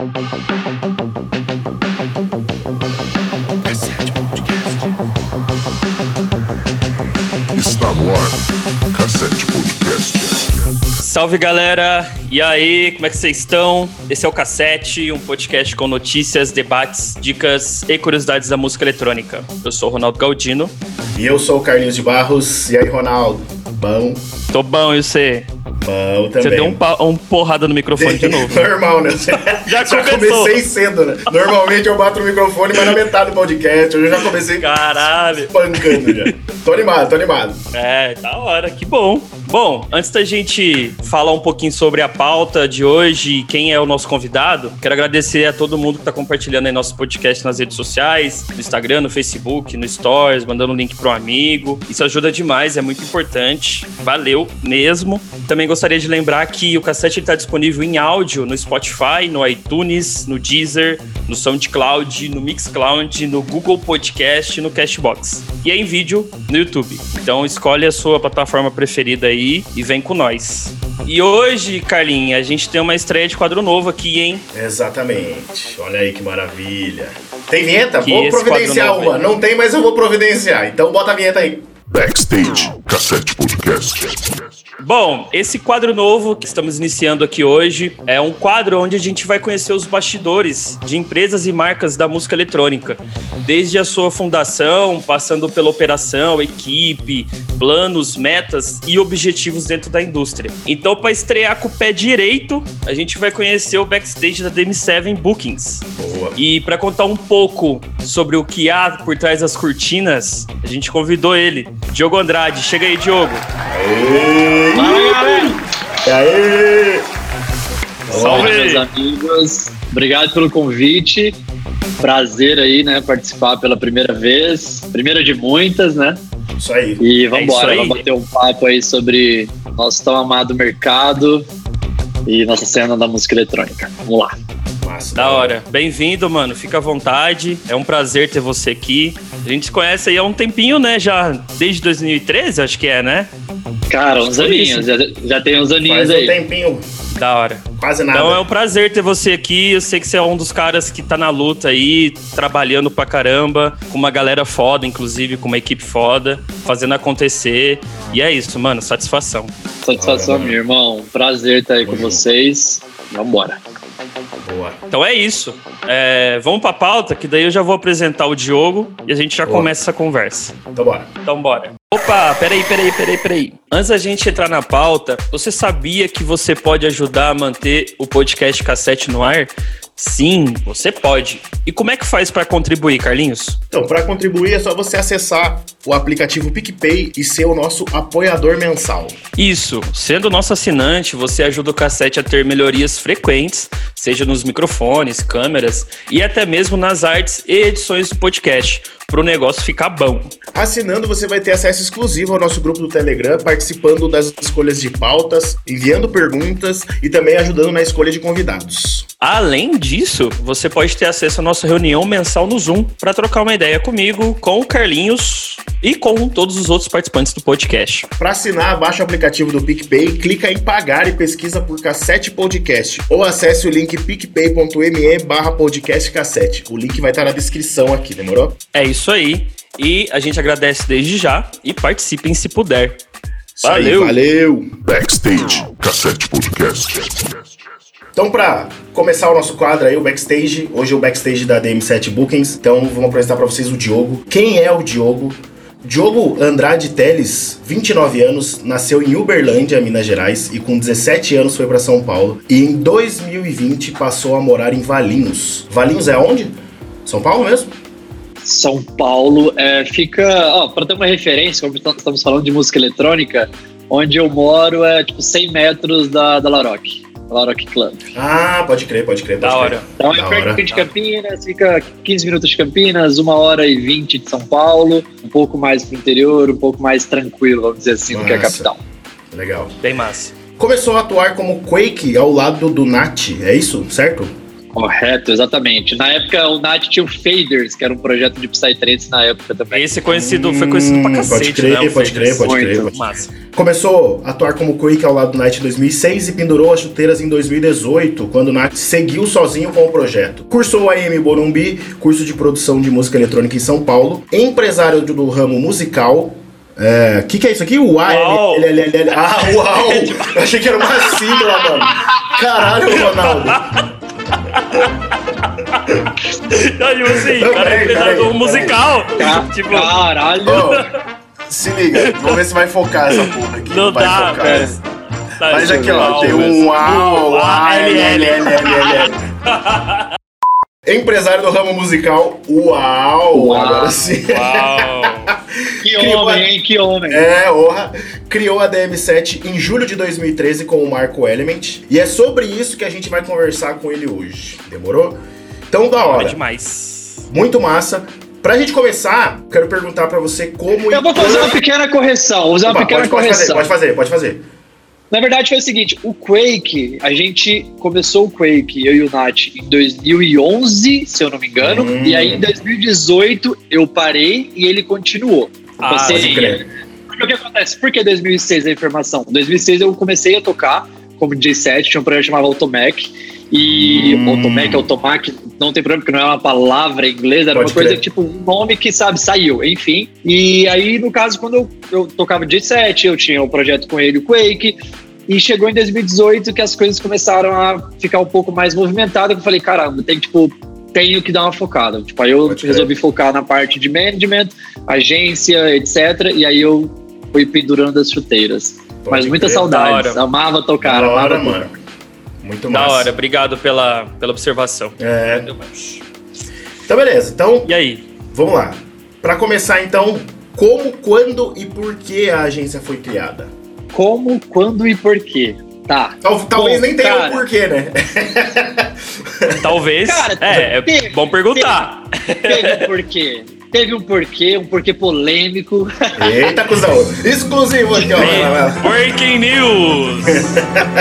Está no ar. Cassete Podcast. Salve galera! E aí, como é que vocês estão? Esse é o Cassete, um podcast com notícias, debates, dicas e curiosidades da música eletrônica. Eu sou o Ronaldo Galdino. E eu sou o Carlinhos de Barros. E aí, Ronaldo? Bom? Tô bom, e você? Bom também. Você deu um, um porrada no microfone de novo. Normal, né? Já começou. comecei cedo, né? Normalmente eu bato no microfone, mas na metade do podcast. Hoje eu já comecei Caralho! pancando já. Tô animado, tô animado. É, da hora, que bom. Bom, antes da gente falar um pouquinho sobre a pauta de hoje e quem é o nosso convidado, quero agradecer a todo mundo que tá compartilhando aí nosso podcast nas redes sociais, no Instagram, no Facebook, no Stories, mandando um link pro amigo. Isso ajuda demais, é muito importante. Valeu mesmo. Também gostaria de lembrar que o cassete está disponível em áudio no Spotify, no iTunes, no Deezer, no SoundCloud, no Mixcloud, no Google Podcast no Cashbox. E é em vídeo no YouTube. Então escolhe a sua plataforma preferida aí e vem com nós. E hoje, Carlinhos, a gente tem uma estreia de quadro novo aqui, hein? Exatamente. Olha aí que maravilha. Tem vinheta? Que vou providenciar uma. aí. Não tem, mas eu vou providenciar. Então bota a vinheta aí. Backstage. Cassete Podcast. Bom, esse quadro novo que estamos iniciando aqui hoje é um quadro onde a gente vai conhecer os bastidores de empresas e marcas da música eletrônica, desde a sua fundação, passando pela operação, equipe, planos, metas e objetivos dentro da indústria. Então, para estrear com o pé direito, a gente vai conhecer o backstage da DM7 Bookings. Boa. E para contar um pouco sobre o que há por trás das cortinas, a gente convidou ele, Diogo Andrade. Chega aí, Diogo. Fala galera! E aí? Salve! Meus amigos. Obrigado pelo convite. Prazer aí, né, participar pela primeira vez. Primeira de muitas, né? Isso aí. E É vamos embora, aí. vamos bater um papo aí sobre nosso tão amado mercado e nossa cena da música eletrônica. Vamos lá. Massa. Da hora. Bem-vindo, mano. Fica à vontade. É um prazer ter você aqui. A gente se conhece aí há um tempinho, né? Já desde 2013, acho que é, né? Cara, uns Foi aninhos, já, já tem uns aninhos Faz um aí. tempinho. Da hora. Quase nada. Então é um prazer ter você aqui. Eu sei que você é um dos caras que tá na luta aí, trabalhando pra caramba, com uma galera foda, inclusive, com uma equipe foda, fazendo acontecer. E é isso, mano. Satisfação. Satisfação, Olha, meu irmão. Prazer estar aí com Tamo junto. vocês. Vambora. Boa. Então é isso. É, vamos pra pauta, que daí eu já vou apresentar o Diogo e a gente já Boa. começa essa conversa. Então bora. Então bora. Opa, peraí, peraí, peraí, peraí. Antes da gente entrar na pauta, você sabia que você pode ajudar a manter o podcast cassete no ar? Sim, você pode. E como é que faz pra contribuir, Carlinhos? Então, para contribuir é só você acessar o aplicativo PicPay e ser o nosso apoiador mensal. Isso, sendo nosso assinante, você ajuda o cassete a ter melhorias frequentes, seja nos microfones, câmeras e até mesmo nas artes e edições do podcast, para o negócio ficar bom. Assinando, você vai ter acesso exclusivo ao nosso grupo do Telegram, participando das escolhas de pautas, enviando perguntas e também ajudando na escolha de convidados. Além disso, você pode ter acesso à nossa reunião mensal no Zoom para trocar uma ideia comigo, com o Carlinhos e com todos os outros participantes do podcast. Para assinar, baixa o aplicativo do PicPay, clica em pagar e pesquisa por Cassete Podcast ou acesse o link picpay.me barra podcast cassete. O link vai estar na descrição aqui, demorou? É isso aí. E a gente agradece desde já e participem se puder. Isso aí, Valeu. valeu! Backstage. Cassete Podcast. Então, para começar o nosso quadro aí, o backstage, hoje é o backstage da DM7 Bookings. Então, vamos apresentar para vocês o Diogo. Quem é o Diogo? Diogo Andrade Teles, 29 anos, nasceu em Uberlândia, Minas Gerais, e com 17 anos foi para São Paulo. E em 2020 passou a morar em Valinhos. Valinhos é onde? São Paulo mesmo? São Paulo é, fica, para ter uma referência, como tam- estamos falando de música eletrônica, onde eu moro é tipo 100 metros da, da Laroque, Laroque Club. Ah, pode crer, pode crer. Pode Da crer. hora. Então é Da perto hora. de Campinas, fica 15 minutos de Campinas, uma hora e 20 de São Paulo, um pouco mais pro interior, um pouco mais tranquilo, vamos dizer assim, do que a capital. Legal. Bem massa. Começou a atuar como Quake ao lado do Nat, é isso? Certo? Correto, exatamente. Na época, o Nath tinha o Faders, que era um projeto de Psytrance na época também. Esse conhecido, foi conhecido pra Hum, cacete, pode crer, né? o pode crer, pode crer, pode Massa. Começou a atuar como Quake ao lado do Knight em 2006 e pendurou as chuteiras em 2018, quando o Knight seguiu sozinho com o projeto. Cursou a AM Morumbi, curso de produção de música eletrônica em São Paulo, empresário do ramo musical. É, que que é isso aqui? Uau! Uau. Ah, uau! Eu achei que era uma sigla, mano. Caralho, Ronaldo. Não, tipo assim, Não, o cara é empresário peraí, do peraí. musical. Ca- Tipo, Caralho! Ó, se liga, vamos ver se vai focar essa porra aqui. não vai dá, focar. velho. Tá, Mas aqui, ó, tem um uau, uau, L, L, L, L, L. Empresário do ramo musical. Uau! Uau. Agora sim. Uau. Que Criou a- homem, hein? Que homem! É, honra. Criou a DM7 em julho de 2013 com o Marco Element. E é sobre isso que a gente vai conversar com ele hoje. Demorou? Então, da É hora. demais. Muito massa. Pra gente começar, quero perguntar pra você como. Eu vou fazer uma pequena correção. Vou fazer uma Opa, pequena pode, pode fazer, correção. pode fazer, pode fazer. Na verdade, foi o seguinte: o Quake, a gente começou o Quake, eu e o Nath, em 2011, se eu não me engano. Hum. E aí, em 2018, eu parei e ele continuou. Ah, Você- Pode crer. Porque o que acontece? Por que 2006 a informação? Em 2006 eu comecei a tocar como DJ set, tinha um projeto chamado Automac. E Hum. Automac, Automac, não tem problema, porque não é uma palavra em inglês, era Pode uma coisa crer. tipo um nome que, sabe, saiu, enfim. E aí, no caso, quando eu, eu tocava DJ set, eu tinha um projeto com ele, o Quake. E chegou em 2018 que as coisas começaram a ficar um pouco mais movimentadas. que Eu falei, caramba, tem que, tipo, tenho que dar uma focada. Tipo, aí eu Pode crer. resolvi focar na parte de management, agência, etc. E aí eu fui pendurando as chuteiras. Pode Mas muitas crer. saudades. Da hora. Amava tocar, Da amava hora, tocar. mano. Muito Da massa. hora, obrigado pela, pela observação. É. Então, beleza. Então, E aí? vamos lá. Pra começar, então, como, quando e por que a agência foi criada? Como, quando e por quê? Tá. Tal- talvez Bom, nem tenha cara. um porquê, né? Talvez. Cara, é, é teve- bom perguntar. Teve um porquê. Teve um porquê, um porquê polêmico. Eita, cuzão. Exclusivo aqui, ó. Breaking news!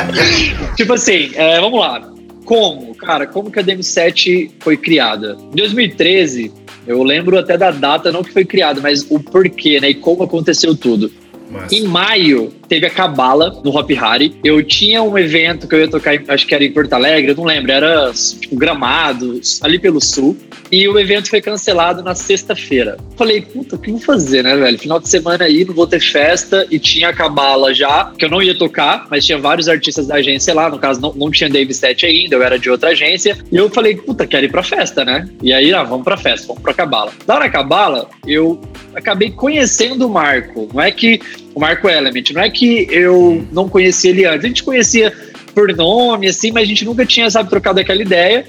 tipo assim, é, vamos lá. Como? Cara, como que a DM7 foi criada? Em 2013, eu lembro até da data, não que foi criada, mas o porquê, né? E como aconteceu tudo. Massa. Em maio, teve a Cabala no Hop Hari. Eu tinha um evento que eu ia tocar, em- acho que era em Porto Alegre, eu não lembro, era tipo Gramados, ali pelo sul. E o evento foi cancelado na sexta-feira. Falei, puta, o que eu vou fazer, né, velho? Final de semana aí, não vou ter festa. E tinha a Cabala já, que eu não ia tocar, mas tinha vários artistas da agência lá. No caso, não, não tinha Dave Set ainda, eu era de outra agência. E eu falei, puta, quero ir pra festa, né? E aí, ah, vamos pra festa, vamos pra Cabala. Lá na Cabala, eu acabei conhecendo o Marco. Não é que o Marco Element, não é que eu não conhecia ele antes. A gente conhecia por nome, assim, mas a gente nunca tinha, sabe, trocado aquela ideia.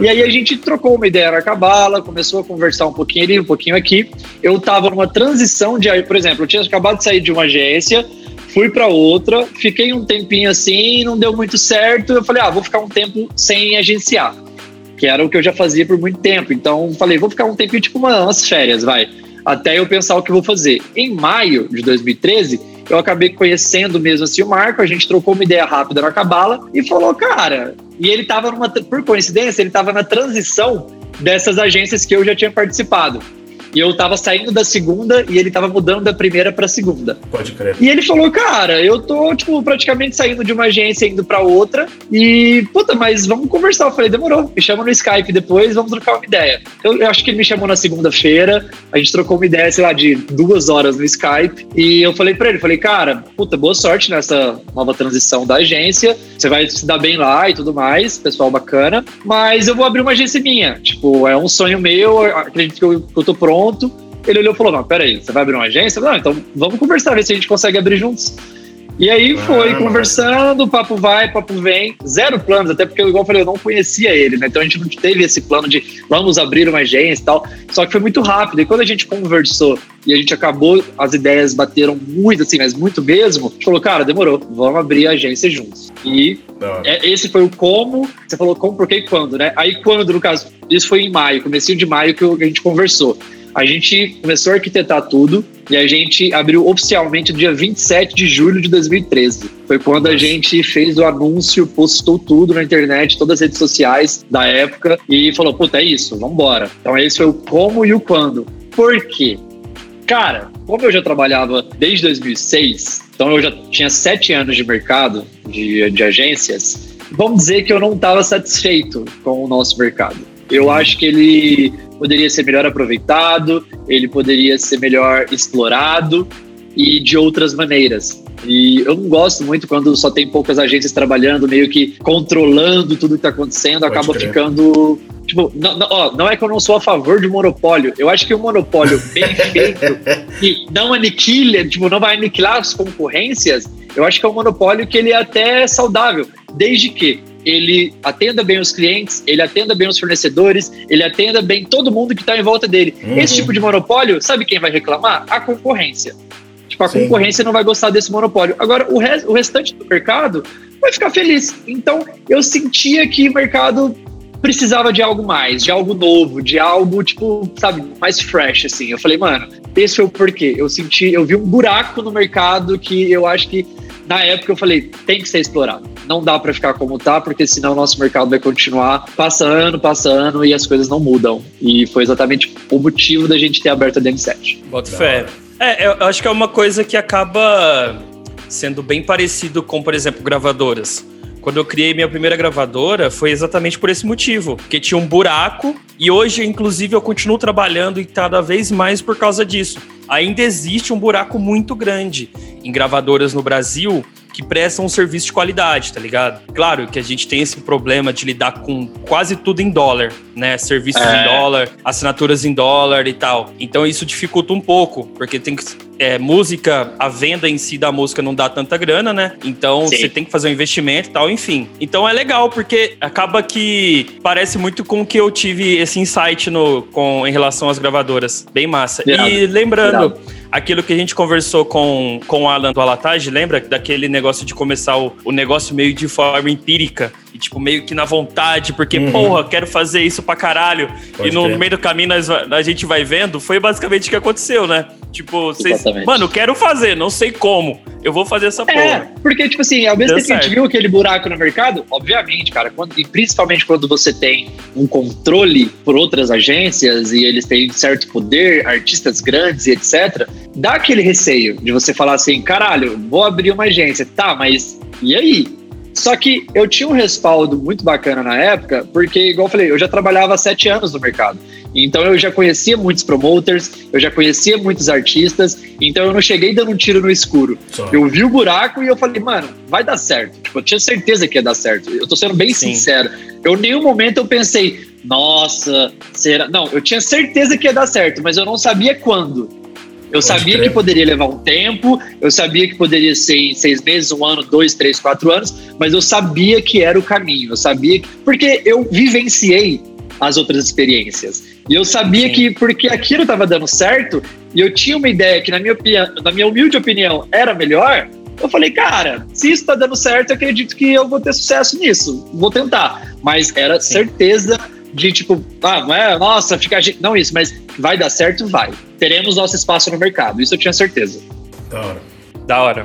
E aí a gente trocou uma ideia na Cabala, começou a conversar um pouquinho ali, um pouquinho aqui. Eu tava numa transição de, por exemplo, eu tinha acabado de sair de uma agência, fui para outra, fiquei um tempinho assim, não deu muito certo. Eu falei, ah, vou ficar um tempo sem agenciar, que era o que eu já fazia por muito tempo. Então falei, vou ficar um tempinho, tipo uma- umas férias, vai, até eu pensar o que vou fazer. Em maio de 2013, eu acabei conhecendo mesmo assim o Marco, a gente trocou uma ideia rápida na Cabala e falou, cara. E ele tava numa. Por coincidência, ele tava na transição dessas agências que eu já tinha participado. E eu tava saindo da segunda e ele tava mudando da primeira pra segunda. Pode crer. E ele falou, cara, eu tô, tipo, praticamente saindo de uma agência indo pra outra. E, puta, mas vamos conversar. Eu falei, demorou, me chama no Skype depois, vamos trocar uma ideia. Eu, eu acho que ele me chamou na segunda-feira, a gente trocou uma ideia, sei lá, de duas horas no Skype. E eu falei pra ele, falei, cara, puta, boa sorte nessa nova transição da agência. Você vai se dar bem lá e tudo mais, pessoal bacana. Mas eu vou abrir uma agência minha. Tipo, é um sonho meu, eu acredito que eu, que eu tô pronto. Ele olhou e falou: Não, peraí, você vai abrir uma agência? Não, então vamos conversar, ver se a gente consegue abrir juntos. E aí foi Ah, conversando, papo vai, papo vem, zero planos, até porque, igual eu falei, eu não conhecia ele, né? Então a gente não teve esse plano de vamos abrir uma agência e tal. Só que foi muito rápido. E quando a gente conversou e a gente acabou, as ideias bateram muito, assim, mas muito mesmo, a gente falou, cara, demorou, vamos abrir a agência juntos. E é, esse foi o como, você falou como, por que e quando, né? Aí quando, no caso, isso foi em maio, comecinho de maio que a gente conversou. A gente começou a arquitetar tudo e a gente abriu oficialmente no dia 27 de julho de 2013. Foi quando a gente fez o anúncio, postou tudo na internet, todas as redes sociais da época e falou: puta, é isso, vambora. Então esse foi o como e o quando. Por quê? Cara, como eu já trabalhava desde 2006, então eu já tinha sete anos de mercado de, de agências, vamos dizer que eu não estava satisfeito com o nosso mercado. Eu acho que ele poderia ser melhor aproveitado, ele poderia ser melhor explorado e de outras maneiras. E eu não gosto muito quando só tem poucas agências trabalhando, meio que controlando tudo que está acontecendo, Pode acaba crer. ficando. Tipo, não, não, ó, não é que eu não sou a favor de monopólio. Eu acho que o monopólio bem feito, que não aniquila, tipo, não vai aniquilar as concorrências, eu acho que é um monopólio que ele é até saudável, desde que ele atenda bem os clientes, ele atenda bem os fornecedores, ele atenda bem todo mundo que está em volta dele. Uhum. Esse tipo de monopólio, sabe quem vai reclamar? A concorrência. Tipo, a Sim. concorrência não vai gostar desse monopólio. Agora, o, res- o restante do mercado vai ficar feliz. Então, eu sentia que o mercado precisava de algo mais, de algo novo, de algo, tipo, sabe, mais fresh, assim. Eu falei, mano, esse foi o porquê. Eu senti, eu vi um buraco no mercado que eu acho que, na época, eu falei, tem que ser explorado. Não dá pra ficar como tá, porque senão o nosso mercado vai continuar passando, passando e as coisas não mudam. E foi exatamente o motivo da gente ter aberto a DM7. Bota fé. É, eu acho que é uma coisa que acaba sendo bem parecido com, por exemplo, gravadoras. Quando eu criei minha primeira gravadora, foi exatamente por esse motivo. Porque tinha um buraco e hoje, inclusive, eu continuo trabalhando e cada vez mais por causa disso. Ainda existe um buraco muito grande em gravadoras no Brasil que prestam um serviço de qualidade, tá ligado? Claro que a gente tem esse problema de lidar com quase tudo em dólar, né? Serviços É. em dólar, assinaturas em dólar e tal. Então isso dificulta um pouco, porque tem que. É, música, a venda em si da música não dá tanta grana, né? Então Sim. você tem que fazer um investimento e tal, enfim. Então é legal, porque acaba que parece muito com o que eu tive esse insight no, com, em relação às gravadoras. Bem massa. Irado. E lembrando, Irado. Aquilo que a gente conversou com, com o Alan do Alatage, lembra? Daquele negócio de começar o, o negócio meio de forma empírica. E, tipo, meio que na vontade, porque, Uhum. porra, quero fazer isso pra caralho. Pode e no meio do caminho nós a gente vai vendo. Foi basicamente o que aconteceu, né? Tipo, vocês. Mano, quero fazer, não sei como. Eu vou fazer essa É, porra. porque, tipo assim, ao mesmo tempo que a gente viu aquele buraco no mercado, obviamente, cara, quando, e principalmente quando você tem um controle por outras agências e eles têm certo poder, artistas grandes e etc., dá aquele receio de você falar assim, caralho, vou abrir uma agência, tá, mas e aí? Só que eu tinha um respaldo muito bacana na época, porque, igual eu falei, eu já trabalhava há sete anos no mercado. Então eu já conhecia muitos promoters, eu já conhecia muitos artistas, então eu não cheguei dando um tiro no escuro. Só. Eu vi o buraco e eu falei, mano, vai dar certo. Tipo, eu tinha certeza que ia dar certo. Eu tô sendo bem Sim. sincero. Eu, em nenhum momento eu pensei, nossa, será? Não, eu tinha certeza que ia dar certo, mas eu não sabia quando. Eu sabia que poderia levar um tempo, eu sabia que poderia ser em seis meses, um ano, dois, três, quatro anos, mas eu sabia que era o caminho. Eu sabia. que- Porque eu vivenciei as outras experiências. E eu sabia Sim. que, porque aquilo estava dando certo, e eu tinha uma ideia que, na minha, opinião, na minha humilde opinião, era melhor, eu falei, cara, se isso tá dando certo, eu acredito que eu vou ter sucesso nisso. Vou tentar. Mas era Sim. certeza de tipo, ah, não é, nossa, ficar. Não isso, mas vai dar certo, vai. Teremos nosso espaço no mercado. Isso eu tinha certeza. Da hora. Da hora.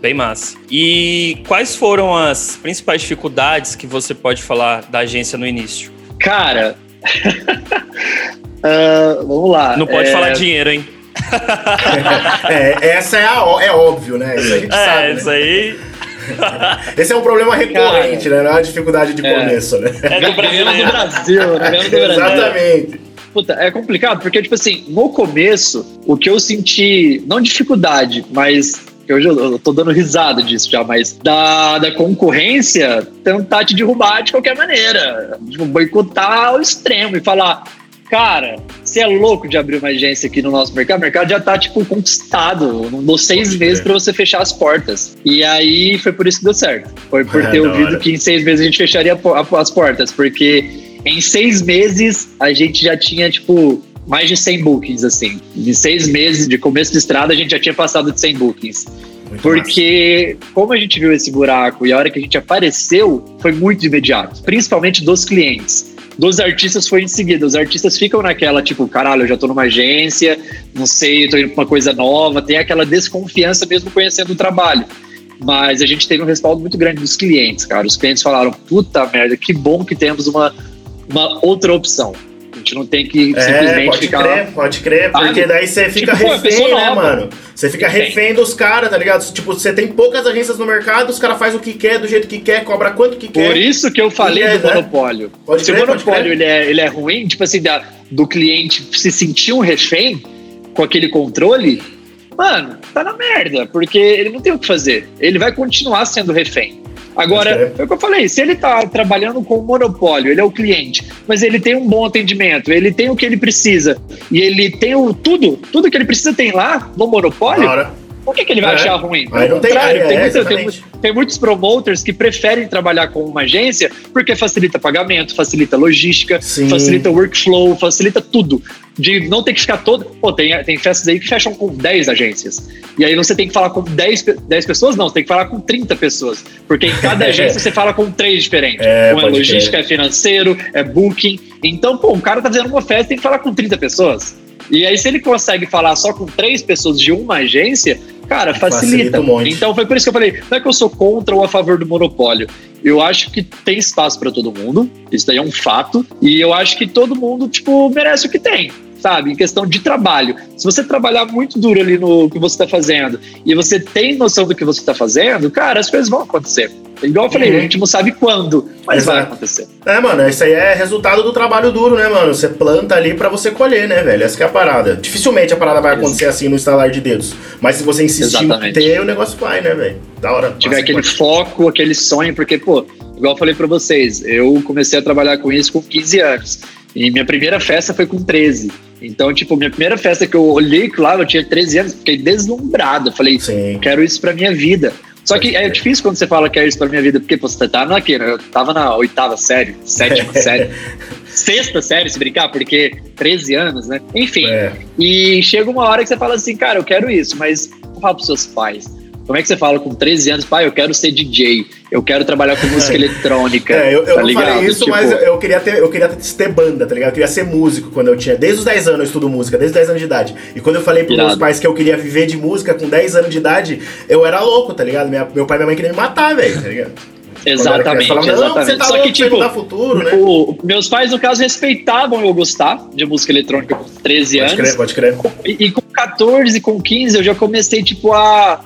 Bem massa. E quais foram as principais dificuldades que você pode falar da agência no início? Cara. ah, vamos lá. Não pode É, falar dinheiro, hein? É, essa é, a, é óbvio, né? Isso a gente É, sabe. isso né? aí Esse é um problema recorrente, né? Não é uma dificuldade de É. começo, né? é do Ganhamos do brasileiro. Brasil, né? Do Brasil. Exatamente. Puta, é complicado, porque, tipo assim, no começo, o que eu senti, não dificuldade, mas que hoje eu, eu tô dando risada disso já, mas da, da concorrência tentar te derrubar de qualquer maneira. Tipo, boicotar ao extremo e falar. Cara, você é louco de abrir uma agência aqui no nosso mercado? O mercado já tá, tipo, conquistado. Não dou seis Pode meses pra você fechar as portas. E aí foi por isso que deu certo. Foi por Ah, ter ouvido hora. que em seis meses a gente fecharia as portas. Porque em seis meses a gente já tinha, tipo, mais de 100 bookings, assim. Em seis meses de começo de estrada a gente já tinha passado de 100 bookings. Muito Porque, como a gente viu esse buraco e a hora que a gente apareceu, foi muito imediato. Principalmente dos clientes. Dos artistas foi em seguida. Os artistas ficam naquela, tipo, caralho, eu já tô numa agência, não sei, tô indo pra uma coisa nova, tem aquela desconfiança mesmo conhecendo o trabalho. Mas a gente teve um respaldo muito grande dos clientes, cara. Os clientes falaram, puta merda, que bom que temos uma, uma outra opção. Gente não tem que É, simplesmente pode ficar. crer, pode crer, porque Sabe? daí você fica Tipo, pô, é refém, né, nova. mano? Você fica Refém. dos caras, tá ligado? Tipo, você tem poucas agências no mercado, os caras fazem o que quer, do jeito que quer, cobra quanto que quer. Por isso que eu falei É, do né? monopólio. Pode Se crer, o monopólio ele é, ele é ruim, tipo assim, da, do cliente se sentir um refém com aquele controle, mano, tá na merda, porque ele não tem o que fazer. Ele vai continuar sendo refém. Agora, crer. é o que eu falei, se ele tá trabalhando com o monopólio, ele é o cliente, mas ele tem um bom atendimento, ele tem o que ele precisa, e ele tem o tudo, tudo que ele precisa tem lá no monopólio. Por que, que ele vai É. achar ruim? Não tem- contrário, é, tem, é, tem exatamente. mu- tem muitos promoters que preferem trabalhar com uma agência porque facilita pagamento, facilita logística, Sim. facilita workflow, facilita tudo. De não ter que ficar todo. Pô, tem, tem festas aí que fecham com 10 agências. E aí você tem que falar com 10, pe- 10 pessoas? Não, você tem que falar com 30 pessoas. Porque em cada agência você fala com três diferentes. É, um é logística, é financeiro, é booking. Então, pô, um cara tá fazendo uma festa tem que falar com 30 pessoas. E aí, se ele consegue falar só com três pessoas de uma agência, cara, Facilita facilita. um. Então foi por isso que eu falei, não é que eu sou contra ou a favor do monopólio. Eu acho que tem espaço para todo mundo, isso daí é um fato, e eu acho que todo mundo, tipo, merece o que tem. Sabe, em questão de trabalho. Se você trabalhar muito duro ali no que você está fazendo e você tem noção do que você está fazendo, cara, as coisas vão acontecer. Igual eu falei, Uhum. a gente não sabe quando, mas vai Exato. acontecer. É, mano, isso aí é resultado do trabalho duro, né, mano? Você planta ali pra você colher, né, velho? Essa que é a parada. Dificilmente a parada vai acontecer assim no estalar de dedos. Mas se você insistir em ter, o negócio vai, né, velho? Da hora. tiver aquele mano. foco, aquele sonho, porque, pô, igual eu falei pra vocês, eu comecei a trabalhar com isso com 15 anos. E minha primeira festa foi com 13. Então, tipo, minha primeira festa que eu olhei que lá, eu tinha 13 anos, fiquei deslumbrado. Falei, Sim. quero isso pra minha vida. Só que é difícil quando você fala quero isso pra minha vida, porque pô, você tá aqui, né? Eu tava na oitava série, sétima série, sexta série, se brincar, porque 13 anos, né? Enfim. É. E chega uma hora que você fala assim, cara, eu quero isso, mas fala pros seus pais. Como é que você fala com 13 anos, pai, eu quero ser DJ, eu quero trabalhar com música eletrônica. É, eu, eu tá não ligado? falei isso, Tipo, mas eu, queria ter, eu queria ter banda, tá ligado? Eu queria ser músico quando eu tinha. Desde os 10 anos eu estudo música, desde os 10 anos de idade. E quando eu falei pros Irado. meus pais que eu queria viver de música com 10 anos de idade, eu era louco, tá ligado? Minha- meu pai e minha mãe queriam me matar, velho, tá ligado? Exatamente, falava, exatamente. tá Só louco, que, tipo, futuro, né? o- meus pais, no caso, respeitavam eu gostar de música eletrônica com 13 Pode anos. crer, pode crer. E, e com 14, com 15, eu já comecei, tipo, a.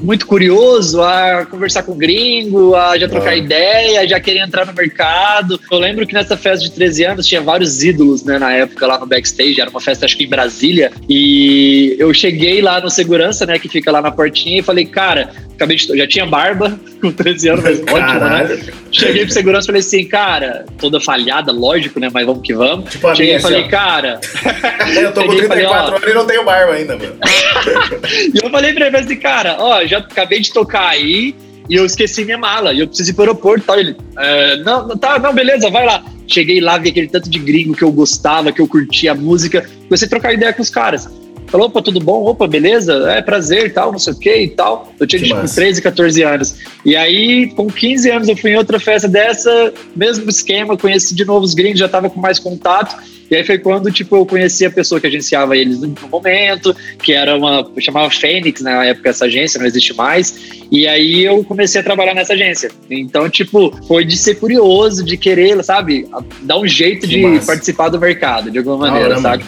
Muito curioso a conversar com gringo, a já trocar Ah. ideia, já querer entrar no mercado. Eu lembro que nessa festa de 13 anos tinha vários ídolos, né, na época lá no backstage. Era uma festa, acho que em Brasília. E eu cheguei lá no segurança, né, que fica lá na portinha, e falei, cara, acabei de. Já tinha barba com 13 anos, mas ótimo, né? Cheguei pro segurança e falei assim, cara, toda falhada, lógico, né? Mas vamos que vamos. Tipo Cheguei minha, e falei, assim, cara. Eu tô com Cheguei e falei, 34 ó, anos e não tenho barba ainda, mano. e eu falei pra ele assim, cara, ó, já acabei de tocar aí e eu esqueci minha mala e eu preciso ir pro aeroporto tal. Ele, "É, não, não, tá, não, beleza, vai lá. Cheguei lá, vi aquele tanto de gringo que eu gostava, que eu curtia a música, comecei a trocar ideia com os caras. Falou, opa, tudo bom? Opa, beleza? É prazer e tal, não sei o que e tal. Eu tinha Que tipo, massa. 13, 14 anos. E aí, com 15 anos, eu fui em outra festa dessa, mesmo esquema, conheci de novo os gringos, já tava com mais contato. E aí foi quando, tipo, eu conheci a pessoa que agenciava eles no momento, que era uma, chamava Fênix na época essa agência, não existe mais. E aí eu comecei a trabalhar nessa agência. Então, tipo, foi de ser curioso, de querer, sabe, dar um jeito Que de massa. participar do mercado, de alguma maneira, hora, sabe?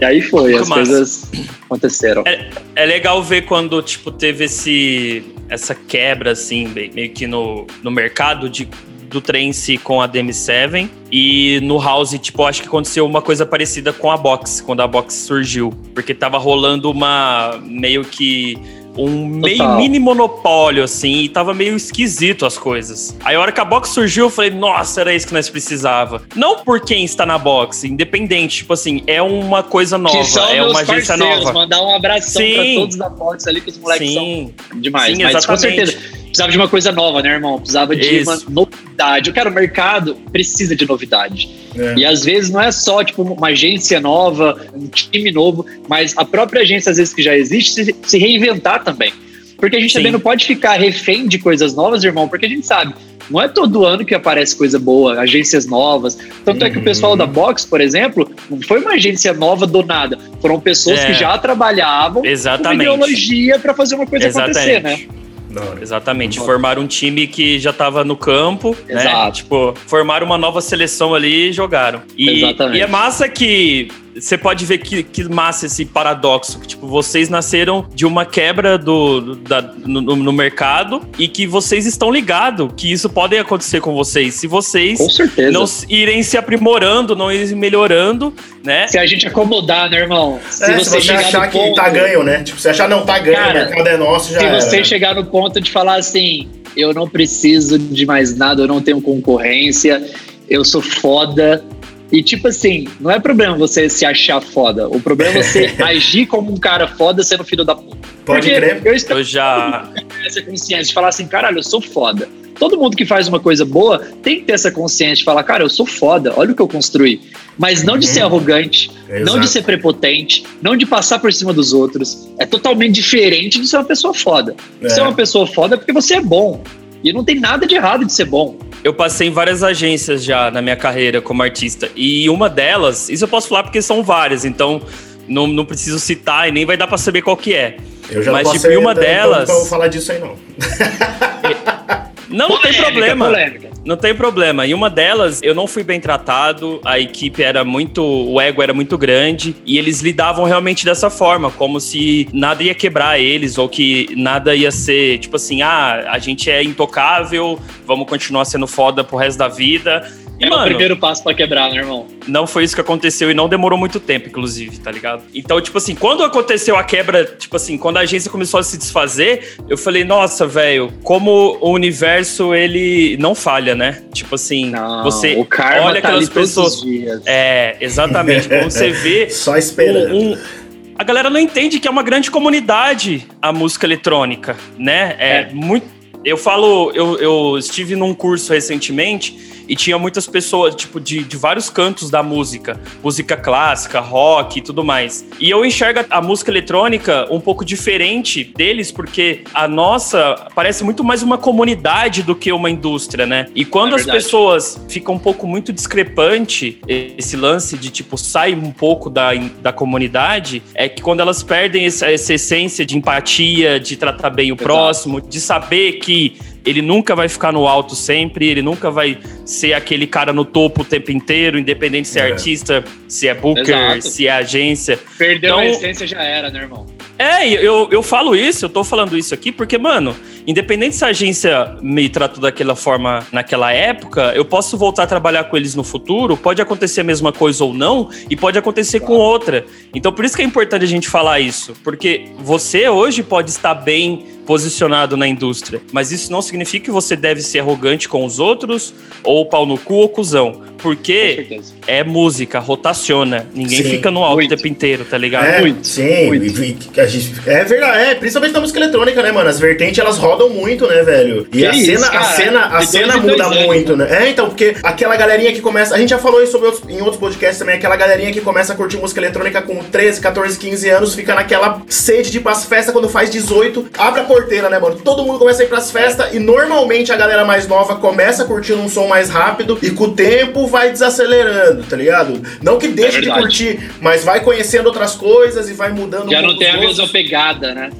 E aí foi, Muito as massa. coisas aconteceram. É legal ver quando, tipo, teve esse, essa quebra, assim, meio que no, no mercado de, do trem em si com a DM7. E no House, tipo, acho que aconteceu uma coisa parecida com a Box, quando a Box surgiu. Porque tava rolando uma meio que. Um meio Total. mini monopólio, assim, e tava meio esquisito as coisas. Aí a hora que a box surgiu, eu falei, nossa, era isso que nós precisava. Não por quem está na box, independente, tipo assim, é uma coisa nova, é uma agência nova. mandar um abração pra todos da Box ali, que os moleques Sim, são demais. sim, Mas com exatamente. certeza, precisava de uma coisa nova, né, irmão? Precisava de Isso. uma novidade. Eu quero o mercado precisa de novidade. É. E às vezes não é só tipo uma agência nova, um time novo, mas a própria agência, às vezes que já existe, se, se reinventar também. Porque a gente Sim. também não pode ficar refém de coisas novas, irmão, porque a gente sabe, Não é todo ano que aparece coisa boa, agências novas. Tanto é que o pessoal da Box, por exemplo, não foi uma agência nova do nada. Foram pessoas É. que já trabalhavam com Exatamente. ideologia para fazer uma coisa acontecer, né? Da hora. Exatamente, Bom. formaram um time que já tava no campo, né? Exato. Tipo, formaram uma nova seleção ali e jogaram. E, Exatamente. e é massa que você pode ver que, que massa esse paradoxo. que, Tipo, vocês nasceram de uma quebra do, do- da, no, no- mercado e que vocês estão ligados que isso pode acontecer com vocês. Se vocês não irem se aprimorando, não irem melhorando, né? Se a gente acomodar, né, irmão? Se É, você, se você achar no que ponto, tá ganho, né? Tipo, se achar não tá ganho, Cara, o mercado é nosso, já Se era, você chegar no ponto de falar assim, eu não preciso de mais nada, eu não tenho concorrência, eu sou foda. E tipo assim, não é problema você se achar foda. O problema é você agir como um cara foda sendo filho da puta. Pode Porque crer. eu espero Eu já. ter essa consciência de falar assim, caralho, eu sou foda. Todo mundo que faz uma coisa boa tem que ter essa consciência de falar, cara, eu sou foda, olha o que eu construí. Mas não de ser arrogante, não Exato. de ser prepotente, não de passar por cima dos outros. É totalmente diferente de ser uma pessoa foda. É. Ser uma pessoa foda é porque você é bom. E não tem nada de errado de ser bom. Eu passei em várias agências já na minha carreira como artista. E uma delas, isso eu posso falar porque são várias, então não, não preciso citar e nem vai dar pra saber qual que é. Eu já Mas, não tipo, uma então- delas- Então eu vou falar disso aí, não. Não, não tem Polêmica, problema. polêmica. Não tem problema. E uma delas, eu não fui bem tratado, a equipe era muito. O ego era muito grande e eles lidavam realmente dessa forma, como se nada ia quebrar eles ou que nada ia ser tipo assim: ah, a gente é intocável, vamos continuar sendo foda pro resto da vida. É o mano, primeiro passo pra quebrar, né, irmão? não foi isso que aconteceu e não demorou muito tempo, inclusive, tá ligado? Então, tipo assim, quando aconteceu a quebra, tipo assim, quando a agência começou a se desfazer, eu falei, nossa, velho, como o universo, ele não falha, né? Tipo assim, Não, você o karma olha tá aquelas pessoas. os dias. É, exatamente. Quando você vê Só esperando. um- um- a galera não entende que é uma grande comunidade a música eletrônica, né? É, É. muito. Eu falo, eu, eu estive num curso recentemente e tinha muitas pessoas, tipo, de, de vários cantos da música. Música clássica, rock e tudo mais. E eu enxergo a música eletrônica um pouco diferente deles, porque a nossa parece muito mais uma comunidade do que uma indústria, né? E quando É as pessoas ficam um pouco muito discrepante esse lance de, tipo, sai um pouco da, da comunidade, é que quando elas perdem essa, essa essência de empatia, de tratar bem o Exato. próximo, de saber que ele nunca vai ficar no alto sempre, ele nunca vai ser aquele cara no topo o tempo inteiro, independente se é, É. artista, se é booker, Exato. se é agência. Perdeu a Então- essência, já era, né, irmão? É, eu, eu falo isso, eu tô falando isso aqui porque, mano, independente se a agência me tratou daquela forma naquela época, eu posso voltar a trabalhar com eles no futuro, pode acontecer a mesma coisa ou não, e pode acontecer com outra. Então por isso que é importante a gente falar isso, porque você hoje pode estar bem posicionado na indústria, mas isso não significa que você deve ser arrogante com os outros ou pau no cu ou cuzão, porque é música, rotaciona, ninguém Sim, fica no alto muito. o tempo inteiro, tá ligado? É, muito, sim, muito. e- e- a gente- é verdade, é, principalmente na música eletrônica, né, mano? As vertentes elas rodam muito, né, velho? E Que a isso, cena, a cara? cena, a De dois cena dois muda anos, muito, né? É, então, porque aquela galerinha que começa. A gente já falou isso sobre outros- em outros podcasts também, aquela galerinha que começa a curtir música eletrônica com 13, 14, 15 anos, fica naquela sede de ir pras festas quando faz 18, abre a porteira, né, mano? Todo mundo começa a ir pras festas e normalmente a galera mais nova começa curtindo um som mais rápido e com o tempo vai desacelerando, tá ligado? Não que deixe de verdade. curtir, mas vai conhecendo outras coisas e vai mudando Já um não tem a mesma pegada, né?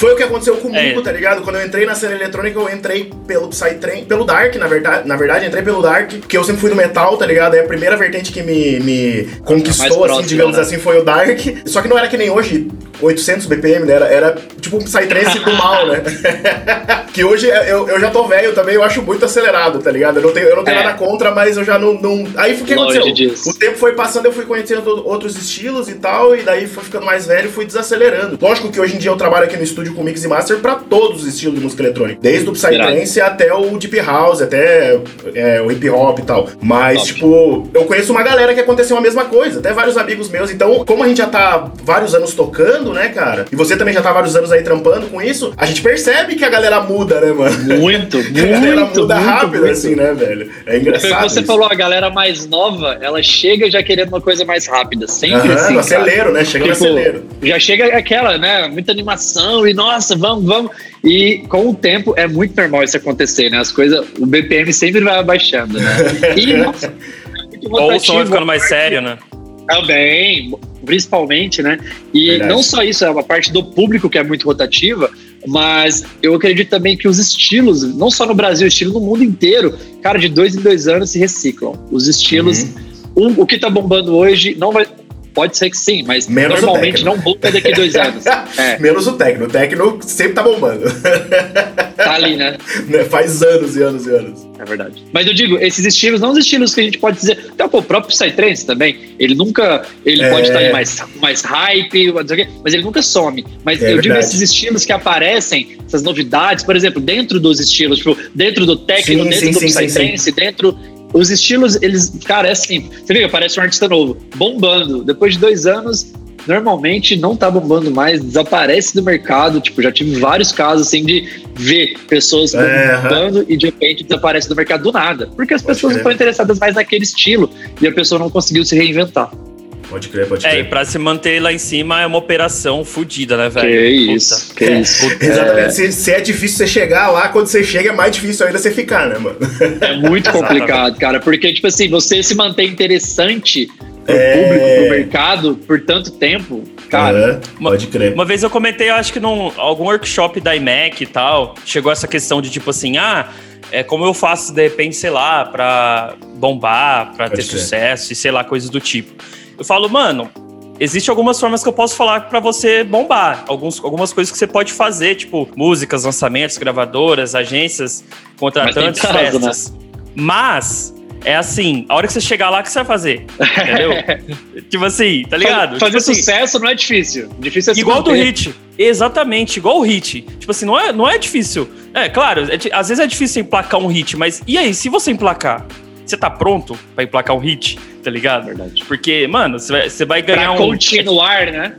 Foi o que aconteceu comigo, É. tá ligado? Quando eu entrei na cena eletrônica, eu entrei pelo Psytrance, pelo Dark, na verdade, na verdade, entrei pelo Dark, porque eu sempre fui do metal, tá ligado? É a primeira vertente que me, me conquistou, assim, digamos né? assim, foi o Dark. Só que não era que nem hoje, 800 BPM, né? Era, era tipo um Psytrance do mal, né? que hoje eu, eu já tô velho também, eu acho muito acelerado, tá ligado? Eu não tenho, eu não tenho É. nada contra, mas eu já não... não... Aí o que aconteceu? disso. O tempo foi passando, eu fui conhecendo outros estilos e tal, e daí foi ficando mais velho e fui desacelerando. Lógico que hoje em dia eu trabalho aqui no estúdio com mix e master pra todos os estilos de música eletrônica. Desde o Psytrance até o Deep House, até é, o hip hop e tal. Mas, Top. tipo, eu conheço uma galera que aconteceu a mesma coisa, até vários amigos meus. Então, como a gente já tá vários anos tocando, né, cara? E você também já tá vários anos aí trampando com isso, a gente percebe que a galera muda, né, mano? Muito, a galera muito, muda muito, rápido, muito. assim, né, velho? É engraçado. que você isso. falou, a galera mais nova, ela chega já querendo uma coisa mais rápida. Sempre Aham, assim. no cara. acelero, né? Chega no Tipo, acelero. Já chega aquela, né? Muita animação e nossa, vamos, vamos. E com o tempo é muito normal isso acontecer, né? As coisas, o BPM sempre vai abaixando, né? E nossa, é muito Ou o som vai ficando mais sério, né? Também, principalmente, né? E Verdade. não só isso, é uma parte do público que é muito rotativa, mas eu acredito também que os estilos, não só no Brasil, estilo no mundo inteiro, cara, de dois em dois anos se reciclam. Os estilos, Uhum. um- o que tá bombando hoje não vai. Pode ser que sim, mas Menos normalmente não bomba daqui a dois anos. É, Menos o Tecno. O Tecno sempre tá bombando. tá ali, né? Né? Faz anos e anos e anos. É verdade. Mas eu digo, esses estilos, não os estilos que a gente pode dizer. Até o próprio Psytrance também. Ele nunca. Ele É. pode estar em mais, mais hype, mas ele nunca some. Mas É eu digo verdade. esses estilos que aparecem, essas novidades, por exemplo, dentro dos estilos, tipo, dentro do techno, Sim, dentro sim, do sim, Psytrance, dentro. Os estilos, eles. Cara, é assim. Você vê, aparece um artista novo, bombando. Depois de dois anos, normalmente não tá bombando mais, desaparece do mercado. Tipo, já tive vários casos assim de ver pessoas É, bombando e de repente desaparece do mercado do nada. Porque as pessoas não estão interessadas mais naquele estilo e a pessoa não conseguiu se reinventar. Pode crer, pode É, e crer. pra se manter lá em cima é uma operação fodida, né, velho? Que Puta. isso, que isso. Exatamente. Se, se é difícil você chegar lá, quando você chega é mais difícil ainda você ficar, né, mano? É muito complicado, cara, porque, tipo assim, você se manter interessante pro É. público, pro mercado, por tanto tempo, cara, Aham, pode crer. Uma vez eu comentei, eu acho que num algum workshop da IMEC e tal, chegou essa questão de tipo assim, ah, é como eu faço de repente, sei lá, pra bombar, pra Pode ter crer. sucesso e sei lá, coisas do tipo. Eu falo, mano, Existem algumas formas que eu posso falar pra você bombar. Alguns, algumas coisas que você pode fazer, tipo músicas, lançamentos, gravadoras, agências, contratantes, Mas prazo, né? festas. Mas, é assim, a hora que você chegar lá, o que você vai fazer? Entendeu? tipo assim, tá ligado? Fazer Tipo assim, sucesso não é difícil. Difícil é Igual do manter. hit. Exatamente, igual o hit. Tipo assim, não é, não é difícil. É, claro, é às vezes é difícil emplacar um hit, mas e aí, se você emplacar? Você tá pronto pra emplacar um hit, tá ligado? Verdade. Porque, mano, você vai, você vai ganhar Pra um. continuar, né?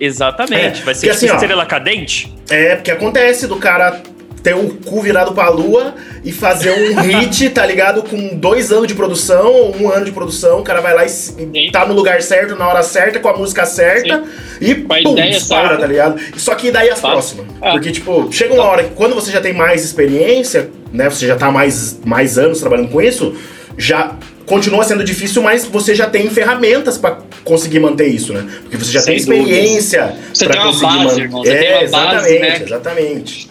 Exatamente. É, vai ser porque assim, tipo ó, estrela cadente. É, porque acontece do cara ter o cu virado pra lua e fazer um hit, tá ligado? Com dois anos de produção, ou um ano de produção, o cara vai lá e Sim. tá no lugar certo, na hora certa, com a música certa, e Com a pum, ideia dispara, tá ligado? Só que daí as próximas. Ah. Porque, tipo, chega uma hora que quando você já tem mais experiência, né? Você já tá mais, mais anos trabalhando com isso, já continua sendo difícil, mas você já tem ferramentas pra conseguir manter isso, né? Porque você já Sem tem experiência uma conseguir manter. irmão, você é, tem uma exatamente, base, né? exatamente.